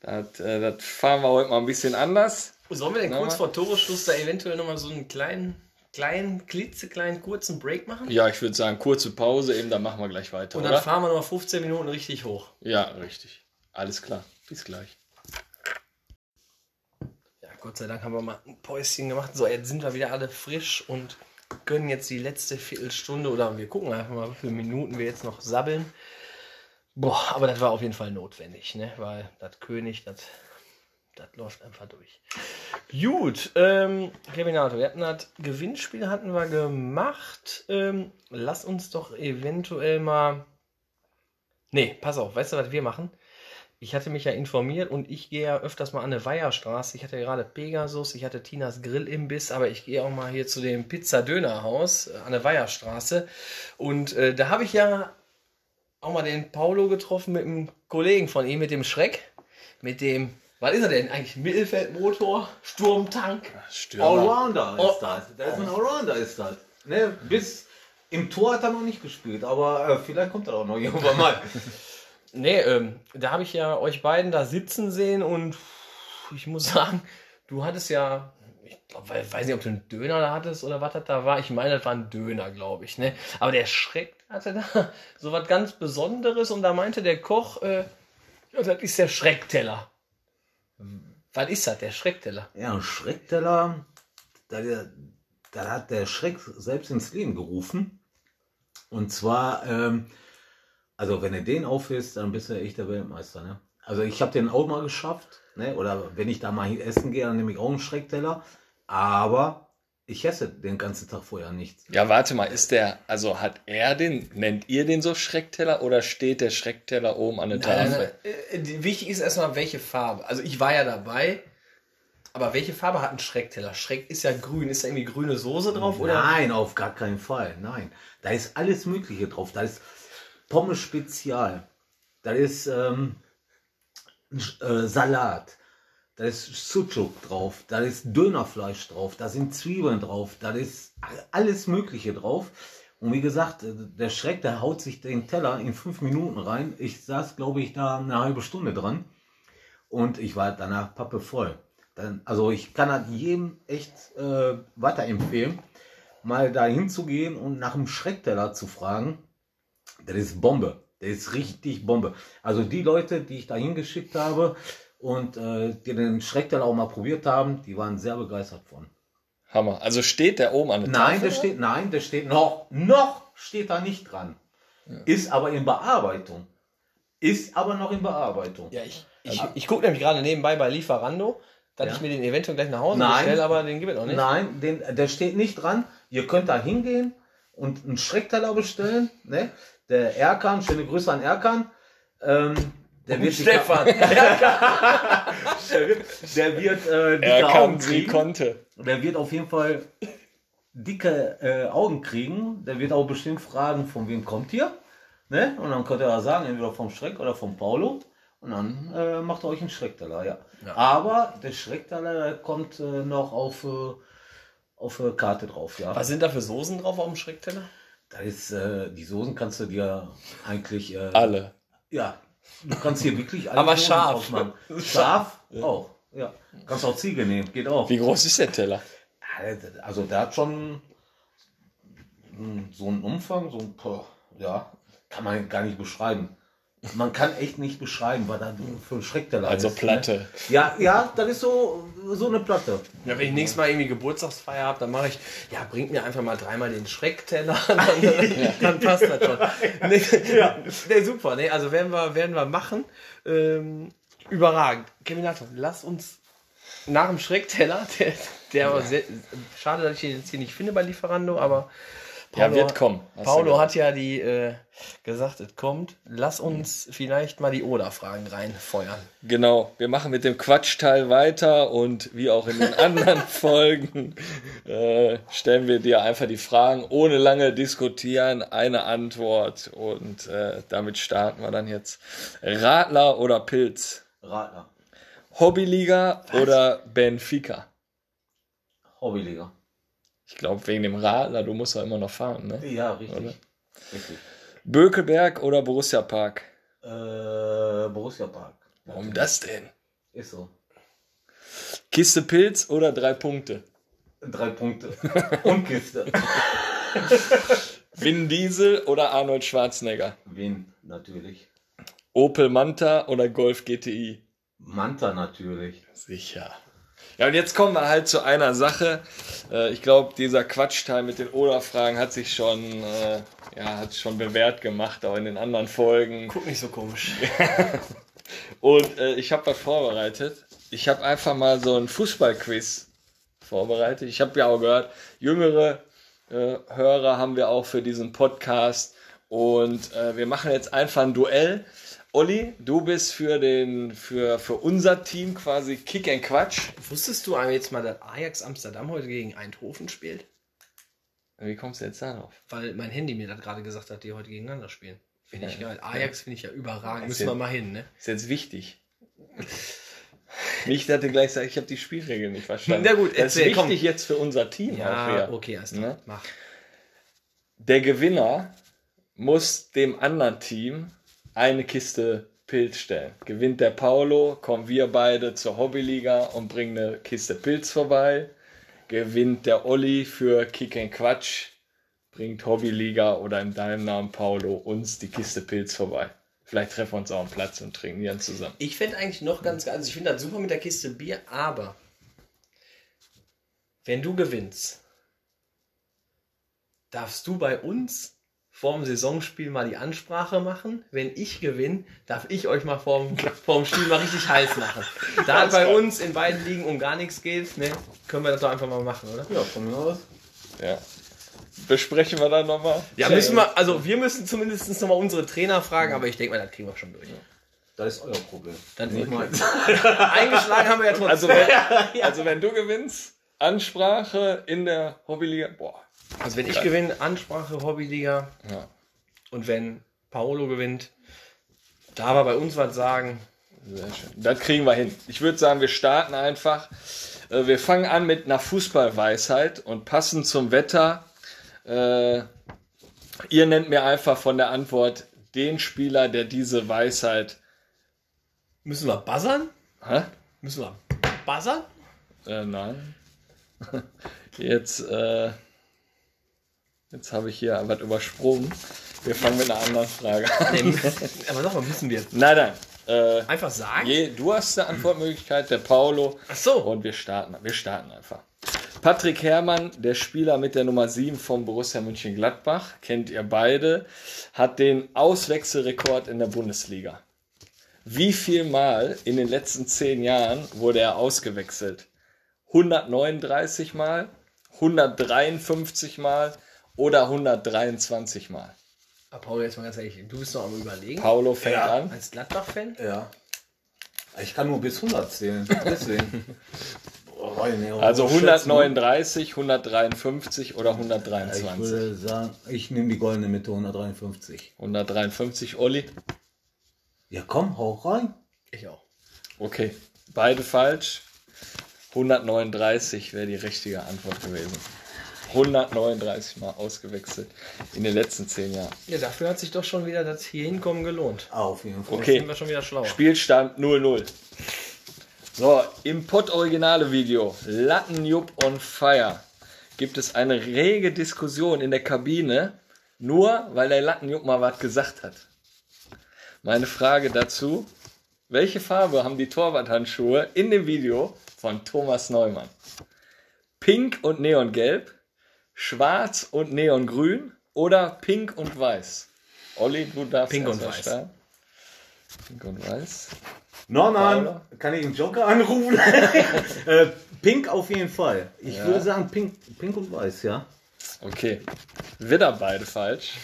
das, äh, das fahren wir heute mal ein bisschen anders. Sollen wir denn Na, kurz vor Toresschluss da eventuell nochmal so einen kleinen, kleinen, klitzekleinen, kurzen Break machen? Ja, ich würde sagen, kurze Pause, eben, dann machen wir gleich weiter, Und dann oder? fahren wir noch 15 Minuten richtig hoch. Ja, richtig. Alles klar. Bis gleich. Ja, Gott sei Dank haben wir mal ein Päuschen gemacht. So, jetzt sind wir wieder alle frisch und gönnen jetzt die letzte Viertelstunde oder wir gucken einfach mal, wie viele Minuten wir jetzt noch sabbeln. Boah, aber das war auf jeden Fall notwendig, ne? Weil das König, das, das läuft einfach durch. Gut, ähm, Kevinato, wir hatten das Gewinnspiel hatten wir gemacht. Ähm, lass uns doch eventuell mal. Nee, pass auf, weißt du, was wir machen? Ich hatte mich ja informiert und ich gehe ja öfters mal an eine Weiherstraße. Ich hatte gerade Pegasus, ich hatte Tinas Grillimbiss, aber ich gehe auch mal hier zu dem Pizza-Döner-Haus äh, an der Weiherstraße. Und äh, da habe ich ja auch mal den Paulo getroffen mit einem Kollegen von ihm, mit dem Schreck. Mit dem, was ist er denn eigentlich? Mittelfeldmotor, Sturmtank. Allrounder Oh. ist das. Das ist ein Allrounder ist das. Ne, bis im Tor hat er noch nicht gespielt, aber äh, vielleicht kommt er auch noch irgendwann mal. Nee, ähm, da habe ich ja euch beiden da sitzen sehen und ich muss sagen, du hattest ja, ich glaub, we- weiß nicht, ob du einen Döner da hattest oder was das da war. Ich meine, das war ein Döner, glaube ich. Ne? Aber der Schreck hatte da so was ganz Besonderes und da meinte der Koch, äh, ja, das ist der Schreckteller. Was ist das, der Schreckteller? Ja, ein Schreckteller, da, da hat der Schreck selbst ins Leben gerufen. Und zwar, ähm, also wenn du den aufisst, dann bist du echt der Weltmeister. Ne? Also ich habe den auch mal geschafft. Ne? Oder wenn ich da mal essen gehe, dann nehme ich auch einen Schreckteller. Aber ich esse den ganzen Tag vorher nichts. Ja, warte mal, ist der, also hat er den, nennt ihr den so Schreckteller oder steht der Schreckteller oben an der Tafel? Äh, Wichtig ist erstmal, welche Farbe. Also ich war ja dabei, aber welche Farbe hat ein Schreckteller? Schreck ist ja grün. Ist da irgendwie grüne Soße drauf? Oder? Nein, auf gar keinen Fall. Nein, da ist alles Mögliche drauf. Da ist Pommes Spezial. Das ist ähm, äh, Salat. Da ist Sucuk drauf, da ist Dönerfleisch drauf, da sind Zwiebeln drauf, da ist alles Mögliche drauf. Und wie gesagt, äh, der Schreck, der haut sich den Teller in fünf Minuten rein. Ich saß, glaube ich, da eine halbe Stunde dran. Und ich war danach pappe voll. Dann, also ich kann das jedem echt äh, weiterempfehlen, mal da hinzugehen und nach einem Schreckteller zu fragen. Das ist Bombe. Ist richtig Bombe. Also die Leute, die ich da hingeschickt habe und äh, die den Schreckteller auch mal probiert haben, die waren sehr begeistert von. Hammer. Also steht der oben an der Nein, Tafel? der steht, nein, der steht noch, noch steht da nicht dran. Ist aber in Bearbeitung. Ist aber noch in Bearbeitung. Ja, ich, ich, ich gucke nämlich gerade nebenbei bei Lieferando, dass Ja. ich mir den eventuell gleich nach Hause Nein. bestelle, aber den gibt es noch nicht. Nein, den, der steht nicht dran. Ihr könnt da hingehen und einen Schreckteller bestellen. Ne? Der Erkan, schöne Grüße an Erkan. Ähm, der wird die- Stefan. der wird, der wird äh, dicke Er Augen kriegen. konnte. Der wird auf jeden Fall dicke äh, Augen kriegen. Der wird auch bestimmt fragen, von wem kommt ihr? Ne? Und dann könnt ihr da sagen, entweder vom Schreck oder vom Paulo. Und dann äh, macht er euch einen Schreckteller, ja. Aber der Schreckteller kommt äh, noch auf, äh, auf äh, Karte drauf, ja. Was sind da für Soßen drauf auf dem Schreckteller? Da ist, äh, die Soßen kannst du dir eigentlich, äh, Alle. ja, du kannst hier wirklich alle Aber Soßen scharf. drauf machen. Scharf auch, ja. Kannst auch Ziege nehmen, geht auch. Wie groß ist der Teller? Also der hat schon so einen Umfang, so ein paar, ja, kann man gar nicht beschreiben. Man kann echt nicht beschreiben, was da für ein Schreckteller Also ist. Platte. Ne? Ja, ja, das ist so, so eine Platte. Ja, wenn ich nächstes Mal irgendwie Geburtstagsfeier habe, dann mache ich, ja, bringt mir einfach mal dreimal den Schreckteller, dann, dann passt das schon. Nee, nee, super, nee, also werden wir, werden wir machen. Ähm, überragend. Kevin Latham, lass uns nach dem Schreckteller, der, der aber sehr, schade, dass ich den jetzt hier nicht finde bei Lieferando, aber Ja, wird kommen. Paulo gesagt. hat ja die äh, gesagt, es kommt. Lass uns vielleicht mal die Oder-Fragen reinfeuern. Genau, wir machen mit dem Quatschteil weiter und wie auch in den anderen Folgen äh, stellen wir dir einfach die Fragen ohne lange diskutieren, eine Antwort und äh, damit starten wir dann jetzt. Radler oder Pilz? Radler, Hobbyliga oder Benfica? Hobbyliga. Ich glaube wegen dem Radler, du musst ja immer noch fahren, ne? Ja, richtig. Oder? Richtig. Bökelberg oder Borussia Park? Äh, Borussia Park. Warum das denn? Ist so. Kiste Pilz oder drei Punkte? Drei Punkte. Und Kiste. Vin Diesel oder Arnold Schwarzenegger? Wien, natürlich. Opel Manta oder Golf GTI? Manta natürlich. Sicher. Ja, und jetzt kommen wir halt zu einer Sache. Äh, Ich glaube, dieser Quatschteil mit den Oder-Fragen hat sich schon, äh, ja, hat schon bewährt gemacht, auch in den anderen Folgen. Guck nicht so komisch. Und äh, ich habe was vorbereitet. Ich habe einfach mal so ein Fußballquiz vorbereitet. Ich habe ja auch gehört, jüngere äh, Hörer haben wir auch für diesen Podcast. Und äh, wir machen jetzt einfach ein Duell. Olli, du bist für, den, für, für unser Team quasi Kick and Quatsch. Wusstest du aber jetzt mal, dass Ajax Amsterdam heute gegen Eindhoven spielt? Wie kommst du jetzt darauf? Weil mein Handy mir das gerade gesagt hat, die heute gegeneinander spielen. Finde ich Ja. geil. Ajax finde ich ja überragend. Ja. Müssen wir mal hin, ne? Ist jetzt wichtig. Nicht, dass du gleich sagst, ich habe die Spielregeln nicht verstanden. Na gut, das ist erzähl, komm. wichtig jetzt für unser Team Ja, okay, alles Ne? Mach. Der Gewinner muss dem anderen Team eine Kiste Pilz stellen. Gewinnt der Paulo, kommen wir beide zur Hobbyliga und bringen eine Kiste Pilz vorbei. Gewinnt der Olli für Kick and Quatsch, bringt Hobbyliga oder in deinem Namen Paulo uns die Kiste Pilz vorbei. Vielleicht treffen wir uns auch am Platz und trinken die dann zusammen. Ich fände eigentlich noch ganz also ich finde das super mit der Kiste Bier, aber wenn du gewinnst, darfst du bei uns vorm Saisonspiel mal die Ansprache machen. Wenn ich gewinne, darf ich euch mal vorm, vorm Spiel mal richtig heiß machen. Da es bei uns in beiden Ligen um gar nichts geht, ne, können wir das doch einfach mal machen, oder? Ja, von mir aus. Ja. Besprechen wir dann nochmal? Ja, müssen wir, also wir müssen zumindest nochmal unsere Trainer fragen, aber ich denke mal, das kriegen wir schon durch. Das ist euer Problem. Dann Nicht meins. Eingeschlagen haben wir ja trotzdem. Also wenn, also wenn du gewinnst, Ansprache in der Hobbyliga, boah. Also wenn ich gewinne, Ansprache, Hobbyliga Ja. und wenn Paolo gewinnt. Da wir bei uns was sagen. Sehr schön. Das kriegen wir hin. Ich würde sagen, wir starten einfach. Äh, Wir fangen an mit einer Fußballweisheit und passend zum Wetter. Äh, ihr nennt mir einfach von der Antwort den Spieler, der diese Weisheit. Müssen wir buzzern? Hä? Müssen wir buzzern? Äh, nein. Jetzt, äh, jetzt habe ich hier was übersprungen. Wir fangen mit einer anderen Frage an. Aber sag mal, müssen wir Nein, nein. Äh, einfach sagen? je, du hast eine Antwortmöglichkeit, der Paulo. Ach so. Und wir starten, wir starten einfach. Patrick Herrmann, der Spieler mit der Nummer 7 vom Borussia Mönchengladbach, kennt ihr beide, hat den Auswechselrekord in der Bundesliga. Wie viel Mal in den letzten zehn Jahren wurde er ausgewechselt? 139 Mal, 153 Mal oder 123 Mal? Aber Paolo, jetzt mal ganz ehrlich, du bist noch am überlegen. Paulo fängt Ja. an. Als Gladbach-Fan? Ja. Ich kann nur bis 100 zählen. Deswegen. Ich Also aber schätzen, 139, 153 oder Ich 123? würde sagen, ich nehme die goldene Mitte 153. 153, Olli. Ja, komm, hau rein. Ich auch. Okay, beide falsch. 139 wäre die richtige Antwort gewesen. 139 Mal ausgewechselt in den letzten zehn Jahren. Ja, dafür hat sich doch schon wieder das hier hinkommen gelohnt. Auf jeden Fall. Okay. Sind wir schon wieder schlauer. Spielstand 0-0. So, im Pod-Originale-Video Lattenjupp on Fire gibt es eine rege Diskussion in der Kabine, nur weil der Lattenjupp mal was gesagt hat. Meine Frage dazu, welche Farbe haben die Torwarthandschuhe in dem Video von Thomas Neumann? Pink und Neongelb, Schwarz und Neongrün oder Pink und Weiß? Olli, du darfst Pink und Weiß. starten. Pink und Weiß. Norman, kann ich einen Joker anrufen? äh, Pink auf jeden Fall. Ich würde sagen Pink, Pink und Weiß, ja. Okay. Wieder beide falsch.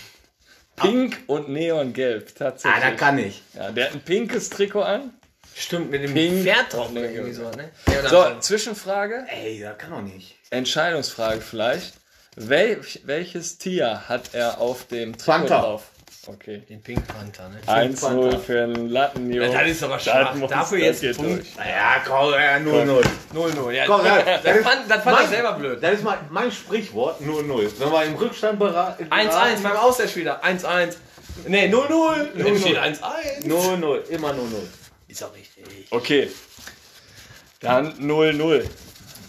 Pink und Neongelb, Ah, tatsächlich. da kann ich. ja, der hat ein pinkes Trikot an. Stimmt, mit dem Pink Pferd drauf oder irgendwie so, ne? So, Zwischenfrage, Ey, da kann doch nicht. Entscheidungsfrage vielleicht. Welch, welches Tier hat er auf dem Trikot Panther. drauf? Okay. Den Pink Panther, ne? 1-0 Panther. für einen Lattenjunge. Ja, das ist aber schwach. Dafür jetzt Punkt. Ja, komm, ja, 0-0. 0-0. Ja, Komm, ja, das fand, das fand mein- er selber blöd. Das ist mein, mein Sprichwort, 0-0. Wenn wir im Rückstand beraten. 1-1 beim Auswärtsspieler. 1-1. Ne, 0-0. Dann steht 1-1. 0-0, immer 0-0. Ist auch richtig. Okay. Dann 0-0.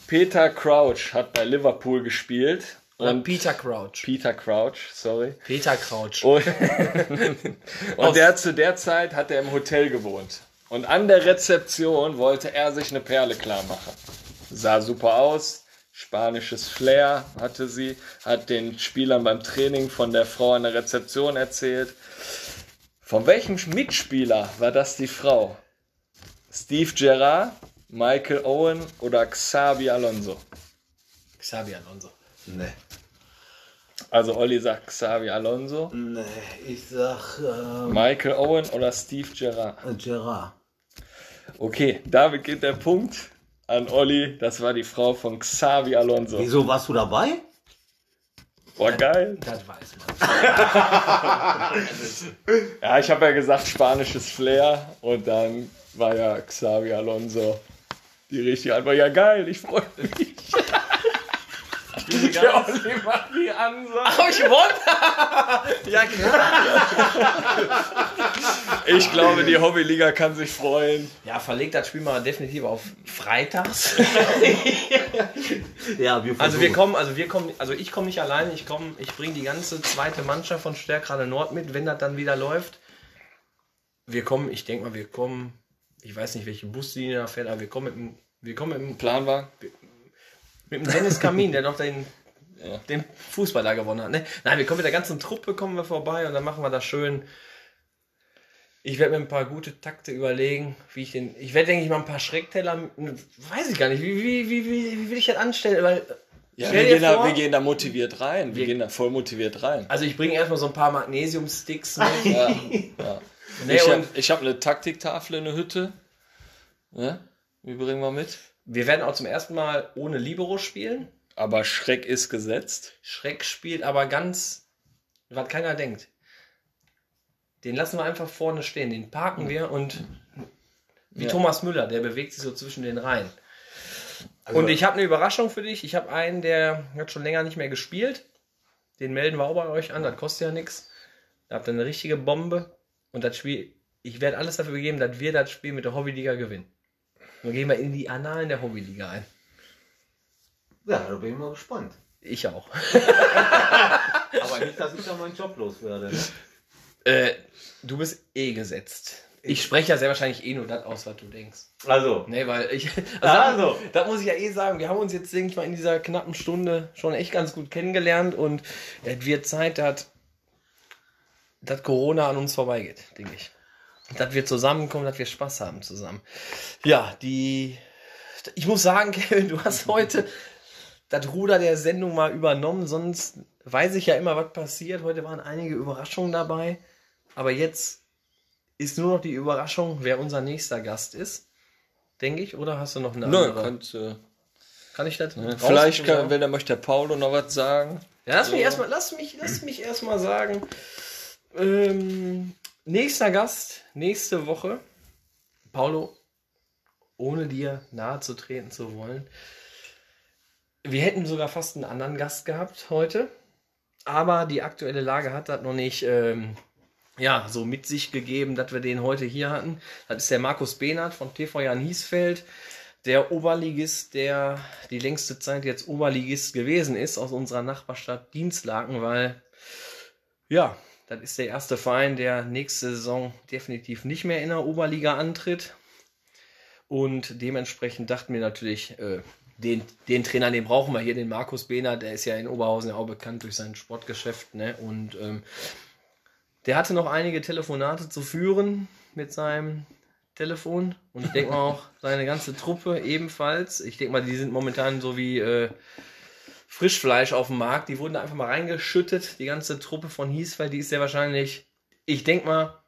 Peter Crouch hat bei Liverpool gespielt. Und Peter Crouch. Peter Crouch, sorry. Peter Crouch. Und, und der zu der Zeit hat er im Hotel gewohnt. Und an der Rezeption wollte er sich eine Perle klar machen. Sah super aus, spanisches Flair hatte sie, hat den Spielern beim Training von der Frau an der Rezeption erzählt. Von welchem Mitspieler war das die Frau? Steve Gerrard, Michael Owen oder Xabi Alonso? Xabi Alonso. Nee. Also Olli sagt Xabi Alonso, Nee, ich sag äh, Michael Owen oder Steve Gerrard? Gerard. Okay, damit geht der Punkt an Olli. Das war die Frau von Xavi Alonso. Wieso warst du dabei? Boah, geil. Das weiß man. Ja, ich habe ja gesagt, spanisches Flair. Und dann war ja Xavi Alonso die richtige Antwort. Ja, geil, ich freue mich. Der Olli macht die Ansage. Hab ich gewonnen? ja, klar. Ich glaube, die Hobbyliga kann sich freuen. Ja, verlegt das Spiel mal definitiv auf freitags. Ja, wir Also wir versuchen. kommen, also wir kommen, also ich komme nicht alleine, ich komme, ich bringe die ganze zweite Mannschaft von Stärkrade Nord mit, wenn das dann wieder läuft. Wir kommen, ich denke mal, wir kommen, ich weiß nicht, welche Buslinie da fährt, aber wir kommen mit dem, wir kommen mit dem, Plan war? Mit dem Dennis Kamin, der noch den, den Fußball da gewonnen hat. Ne? Nein, wir kommen mit der ganzen Truppe kommen wir vorbei und dann machen wir das schön. Ich werde mir ein paar gute Takte überlegen, wie ich den. Ich werde, denke ich, mal ein paar Schreckteller. Weiß ich gar nicht. Wie, wie, wie, wie, wie will ich das anstellen? Weil, Ja, wir gehen, da, wir gehen da motiviert rein. Wir, Wir- gehen da voll motiviert rein. Also ich bringe erstmal so ein paar Magnesium-Sticks mit. Ja, ja. Nee, Ich habe hab eine Taktiktafel in der Hütte. Ja, wie bringen wir mit? Wir werden auch zum ersten Mal ohne Libero spielen. Aber Schreck ist gesetzt. Schreck spielt aber ganz, was keiner denkt. Den lassen wir einfach vorne stehen, den parken wir und wie Ja. Thomas Müller, der bewegt sich so zwischen den Reihen. Also- und ich habe eine Überraschung für dich. Ich habe einen, der hat schon länger nicht mehr gespielt. Den melden wir auch bei euch an, das kostet ja nichts. Da habt ihr eine richtige Bombe. Und das Spiel, ich werde alles dafür geben, dass wir das Spiel mit der Hobbyliga gewinnen. Dann gehen wir in die Annalen der Hobbyliga ein. Ja, da bin ich mal gespannt. Ich auch. Aber nicht, dass ich da meinen Job loswerde. Ne? Äh, du bist eh gesetzt. Ich spreche ja sehr wahrscheinlich eh nur das aus, was du denkst. Also, Nee, weil ich. Also. Das, das muss ich ja eh sagen. Wir haben uns jetzt, denke ich mal, in dieser knappen Stunde schon echt ganz gut kennengelernt und es wird Zeit, dass, dass Corona an uns vorbeigeht, denke ich. Dass wir zusammenkommen, dass wir Spaß haben zusammen. Ja, die. Ich muss sagen, Kevin, du hast heute das Ruder der Sendung mal übernommen, sonst weiß ich ja immer, was passiert. Heute waren einige Überraschungen dabei. Aber jetzt ist nur noch die Überraschung, wer unser nächster Gast ist. Denke ich, oder hast du noch eine Nö, andere? könnt, äh, Kann ich das? ne? vielleicht kann, wenn der möchte der Paulo noch was sagen. Ja, lass mich So. erstmal, lass mich, lass mich erstmal sagen. Ähm, nächster Gast, nächste Woche. Paulo, ohne dir nahe zu treten zu wollen. Wir hätten sogar fast einen anderen Gast gehabt heute. Aber die aktuelle Lage hat das noch nicht ähm, ja, so mit sich gegeben, dass wir den heute hier hatten. Das ist der Markus Behnert von TV Jan Hiesfeld, der Oberligist, der die längste Zeit jetzt Oberligist gewesen ist aus unserer Nachbarstadt Dienstlaken, weil ja, das ist der erste Verein, der nächste Saison definitiv nicht mehr in der Oberliga antritt. Und dementsprechend dachten wir natürlich, äh, den, den Trainer, den brauchen wir hier, den Markus Behnert, der ist ja in Oberhausen ja auch bekannt durch sein Sportgeschäft. Ne? Und ähm, der hatte noch einige Telefonate zu führen mit seinem Telefon. Und ich denke mal auch seine ganze Truppe ebenfalls. Ich denke mal, die sind momentan so wie äh, Frischfleisch auf dem Markt. Die wurden da einfach mal reingeschüttet. Die ganze Truppe von Hiesfeld, die ist ja wahrscheinlich, ich denke mal,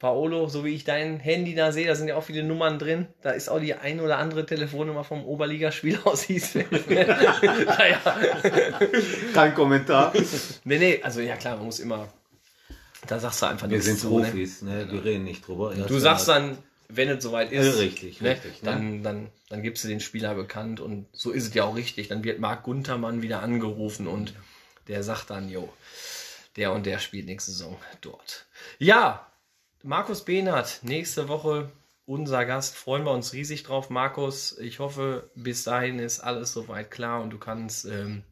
Paolo, so wie ich dein Handy da sehe, da sind ja auch viele Nummern drin. Da ist auch die ein oder andere Telefonnummer vom Oberligaspieler aus Hiesfeld. naja. kein Kommentar. Nee, nee, also ja klar, man muss immer. Da sagst du einfach Wir nichts sind zu, ne? Profis, ne? wir reden nicht drüber. Du sagst dann, wenn es soweit ist, richtig, ne, richtig, ne? dann, dann, dann gibst du den Spieler bekannt und so ist es ja auch richtig. Dann wird Marc Guntermann wieder angerufen und der sagt dann, jo, der und der spielt nächste Saison dort. Ja, Markus Behnert, nächste Woche unser Gast. Freuen wir uns riesig drauf, Markus. Ich hoffe, bis dahin ist alles soweit klar und du kannst ähm,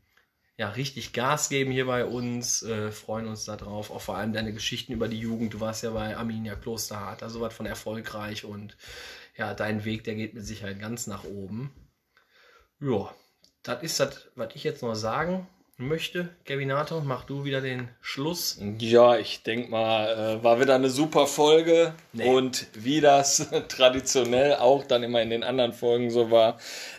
ja, richtig Gas geben hier bei uns. Äh, freuen uns darauf. Auch vor allem deine Geschichten über die Jugend. Du warst ja bei Arminia Klosterhardt, also was von erfolgreich und ja, dein Weg, der geht mit Sicherheit ganz nach oben. Ja, das ist das, was ich jetzt noch sagen möchte. Gavinator, mach du wieder den Schluss. Ja, ich denke mal, äh, war wieder eine super Folge. Nee. Und wie das traditionell auch dann immer in den anderen Folgen so war,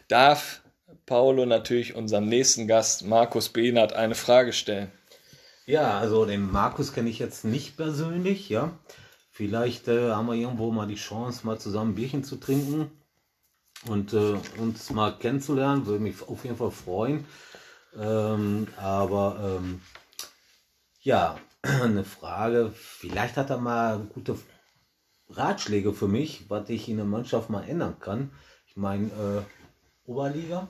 darf Paolo natürlich unserem nächsten Gast, Markus Behnert, eine Frage stellen. Ja, also den Markus kenne ich jetzt nicht persönlich, ja. Vielleicht äh, haben wir irgendwo mal die Chance, mal zusammen ein Bierchen zu trinken und äh, uns mal kennenzulernen. Würde mich auf jeden Fall freuen. Ähm, aber ähm, ja, eine Frage. Vielleicht hat er mal gute Ratschläge für mich, was ich in der Mannschaft mal ändern kann. Ich meine, äh, Oberliga,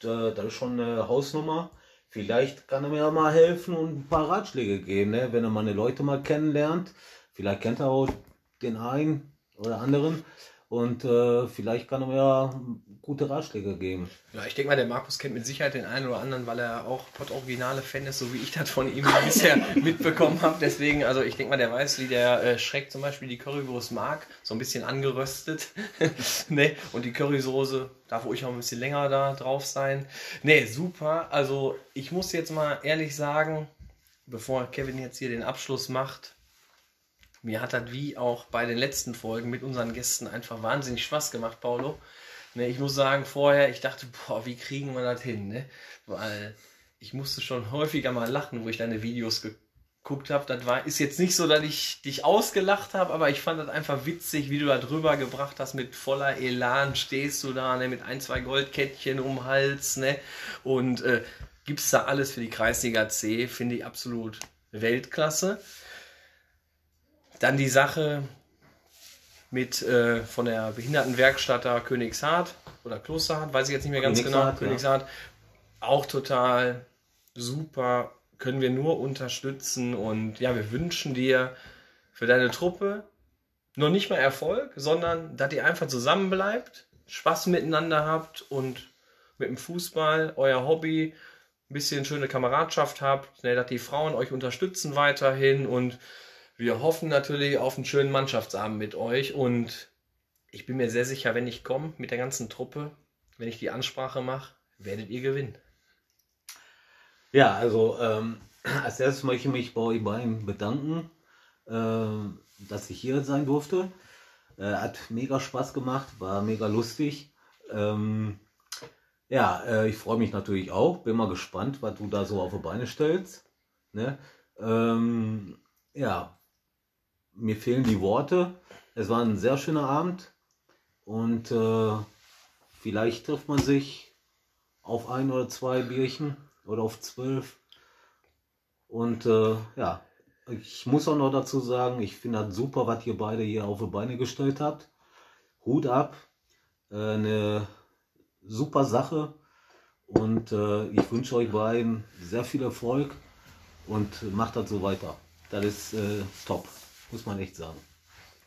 da, das ist schon eine Hausnummer. Vielleicht kann er mir mal helfen und ein paar Ratschläge geben, ne? wenn er meine Leute mal kennenlernt. Vielleicht kennt er auch den einen oder anderen und äh, vielleicht kann er mir gute Ratschläge geben. Ja, ich denke mal, der Markus kennt mit Sicherheit den einen oder anderen, weil er auch Pott-Originale Fan ist, so wie ich das von ihm bisher mitbekommen habe. Deswegen, also ich denke mal, der weiß, wie der äh, Schreck zum Beispiel die Currywurst mag. So ein bisschen angeröstet. ne? Und die Currysoße darf ruhig auch ein bisschen länger da drauf sein. Ne, super. Also ich muss jetzt mal ehrlich sagen, bevor Kevin jetzt hier den Abschluss macht, mir hat das wie auch bei den letzten Folgen mit unseren Gästen einfach wahnsinnig Spaß gemacht, Paulo. Ne, ich muss sagen, vorher, ich dachte, boah, wie kriegen wir das hin? Ne? Weil ich musste schon häufiger mal lachen, wo ich deine Videos geguckt habe. Das war, ist jetzt nicht so, dass ich dich ausgelacht habe, aber ich fand das einfach witzig, wie du da drüber gebracht hast. Mit voller Elan stehst du da, ne? mit ein, zwei Goldkettchen um den Hals. Ne? Und äh, gibst da alles für die Kreisliga C, finde ich absolut Weltklasse. Dann die Sache mit äh, von der Behindertenwerkstatt da Königshardt oder Klosterhardt, weiß ich jetzt nicht mehr ganz genau. Königshardt, ja. Königshardt. Auch total super. Können wir nur unterstützen und ja, wir wünschen dir für deine Truppe noch nicht mal Erfolg, sondern dass ihr einfach zusammen bleibt, Spaß miteinander habt und mit dem Fußball euer Hobby ein bisschen schöne Kameradschaft habt, ne, dass die Frauen euch unterstützen weiterhin und wir hoffen natürlich auf einen schönen Mannschaftsabend mit euch und ich bin mir sehr sicher, wenn ich komme mit der ganzen Truppe, wenn ich die Ansprache mache, werdet ihr gewinnen. Ja, also ähm, als erstes möchte ich mich bei euch beiden bedanken, ähm, dass ich hier sein durfte. Äh, hat mega Spaß gemacht, war mega lustig. Ähm, ja, äh, ich freue mich natürlich auch. Bin mal gespannt, was du da so auf die Beine stellst. Ne? Ähm, ja, mir fehlen die Worte. Es war ein sehr schöner Abend und äh, vielleicht trifft man sich auf ein oder zwei Bierchen oder auf zwölf. Und äh, ja, ich muss auch noch dazu sagen, ich finde das super, was ihr beide hier auf die Beine gestellt habt. Hut ab. Äh, eine super Sache. Und äh, ich wünsche euch beiden sehr viel Erfolg und macht das so weiter. Das ist äh, top, muss man echt sagen.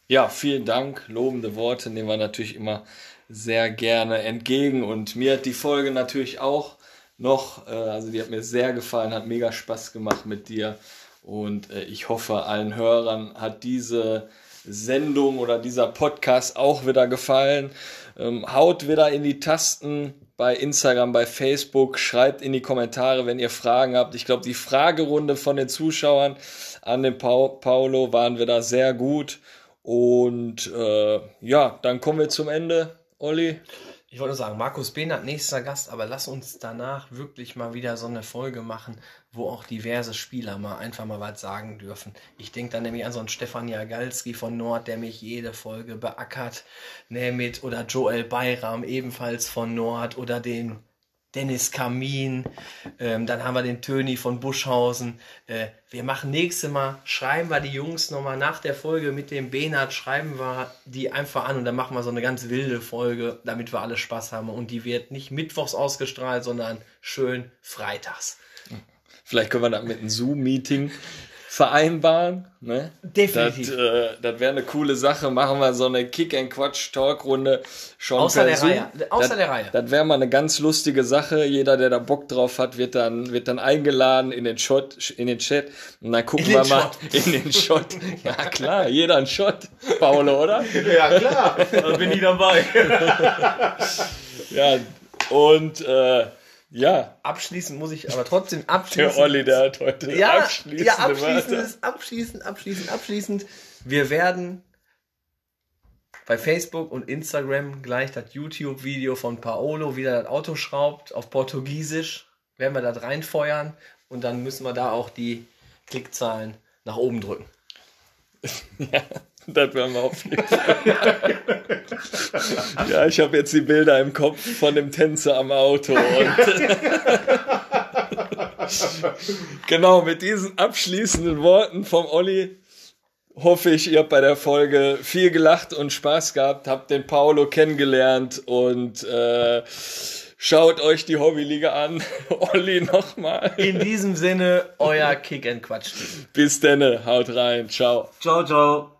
Ja, vielen Dank. Lobende Worte nehmen wir natürlich immer sehr gerne entgegen. Und mir hat die Folge natürlich auch noch, äh, also die hat mir sehr gefallen, hat mega Spaß gemacht mit dir. Und äh, ich hoffe, allen Hörern hat diese Sendung oder dieser Podcast auch wieder gefallen. Ähm, haut wieder in die Tasten bei Instagram, bei Facebook, schreibt in die Kommentare, wenn ihr Fragen habt. Ich glaube, die Fragerunde von den Zuschauern an den pa Paulo waren wir da sehr gut. Und äh, ja, dann kommen wir zum Ende, Olli. Ich wollte sagen, Markus Behnert, nächster Gast, aber lass uns danach wirklich mal wieder so eine Folge machen, wo auch diverse Spieler mal einfach mal was sagen dürfen. Ich denke dann nämlich an so einen Stefan Jagalski von Nord, der mich jede Folge beackert, ne, mit, oder Joel Bayram ebenfalls von Nord, oder den Dennis Kamin, ähm, dann haben wir den Töni von Buschhausen. Äh, wir machen nächstes Mal, schreiben wir die Jungs nochmal nach der Folge mit dem Benat, schreiben wir die einfach an und dann machen wir so eine ganz wilde Folge, damit wir alle Spaß haben. Und die wird nicht mittwochs ausgestrahlt, sondern schön freitags. Vielleicht können wir das mit einem Zoom-Meeting vereinbaren. Ne? Definitiv. Das, äh, das wäre eine coole Sache. Machen wir so eine Kick-and-Quatsch-Talkrunde schon Außer per der Zoom. Reihe. Außer das, der Reihe. Das wäre mal eine ganz lustige Sache. Jeder, der da Bock drauf hat, wird dann, wird dann eingeladen in den Shot, in den Chat. Und dann gucken In wir mal Shot. in den Shot. Ja klar, jeder ein Shot. Paolo, oder? Ja, klar, da bin ich dabei. Ja. Und äh, ja, Abschließend muss ich aber trotzdem der abschließend. Olli, der hat heute ja, abschließende ja, abschließend ist abschließend, abschließend, abschließend. Wir werden bei Facebook und Instagram gleich das YouTube-Video von Paolo, wie er das Auto schraubt, auf Portugiesisch, werden wir das reinfeuern und dann müssen wir da auch die Klickzahlen nach oben drücken. Ja, das werden wir auf jeden Fall. ja, ich habe jetzt die Bilder im Kopf von dem Tänzer am Auto. Und genau, mit diesen abschließenden Worten vom Olli hoffe ich, ihr habt bei der Folge viel gelacht und Spaß gehabt, habt den Paolo kennengelernt und äh, schaut euch die Hobbyliga an. Olli nochmal. In diesem Sinne, euer Kick and Quatsch. Bis denne, haut rein, ciao. Ciao, ciao.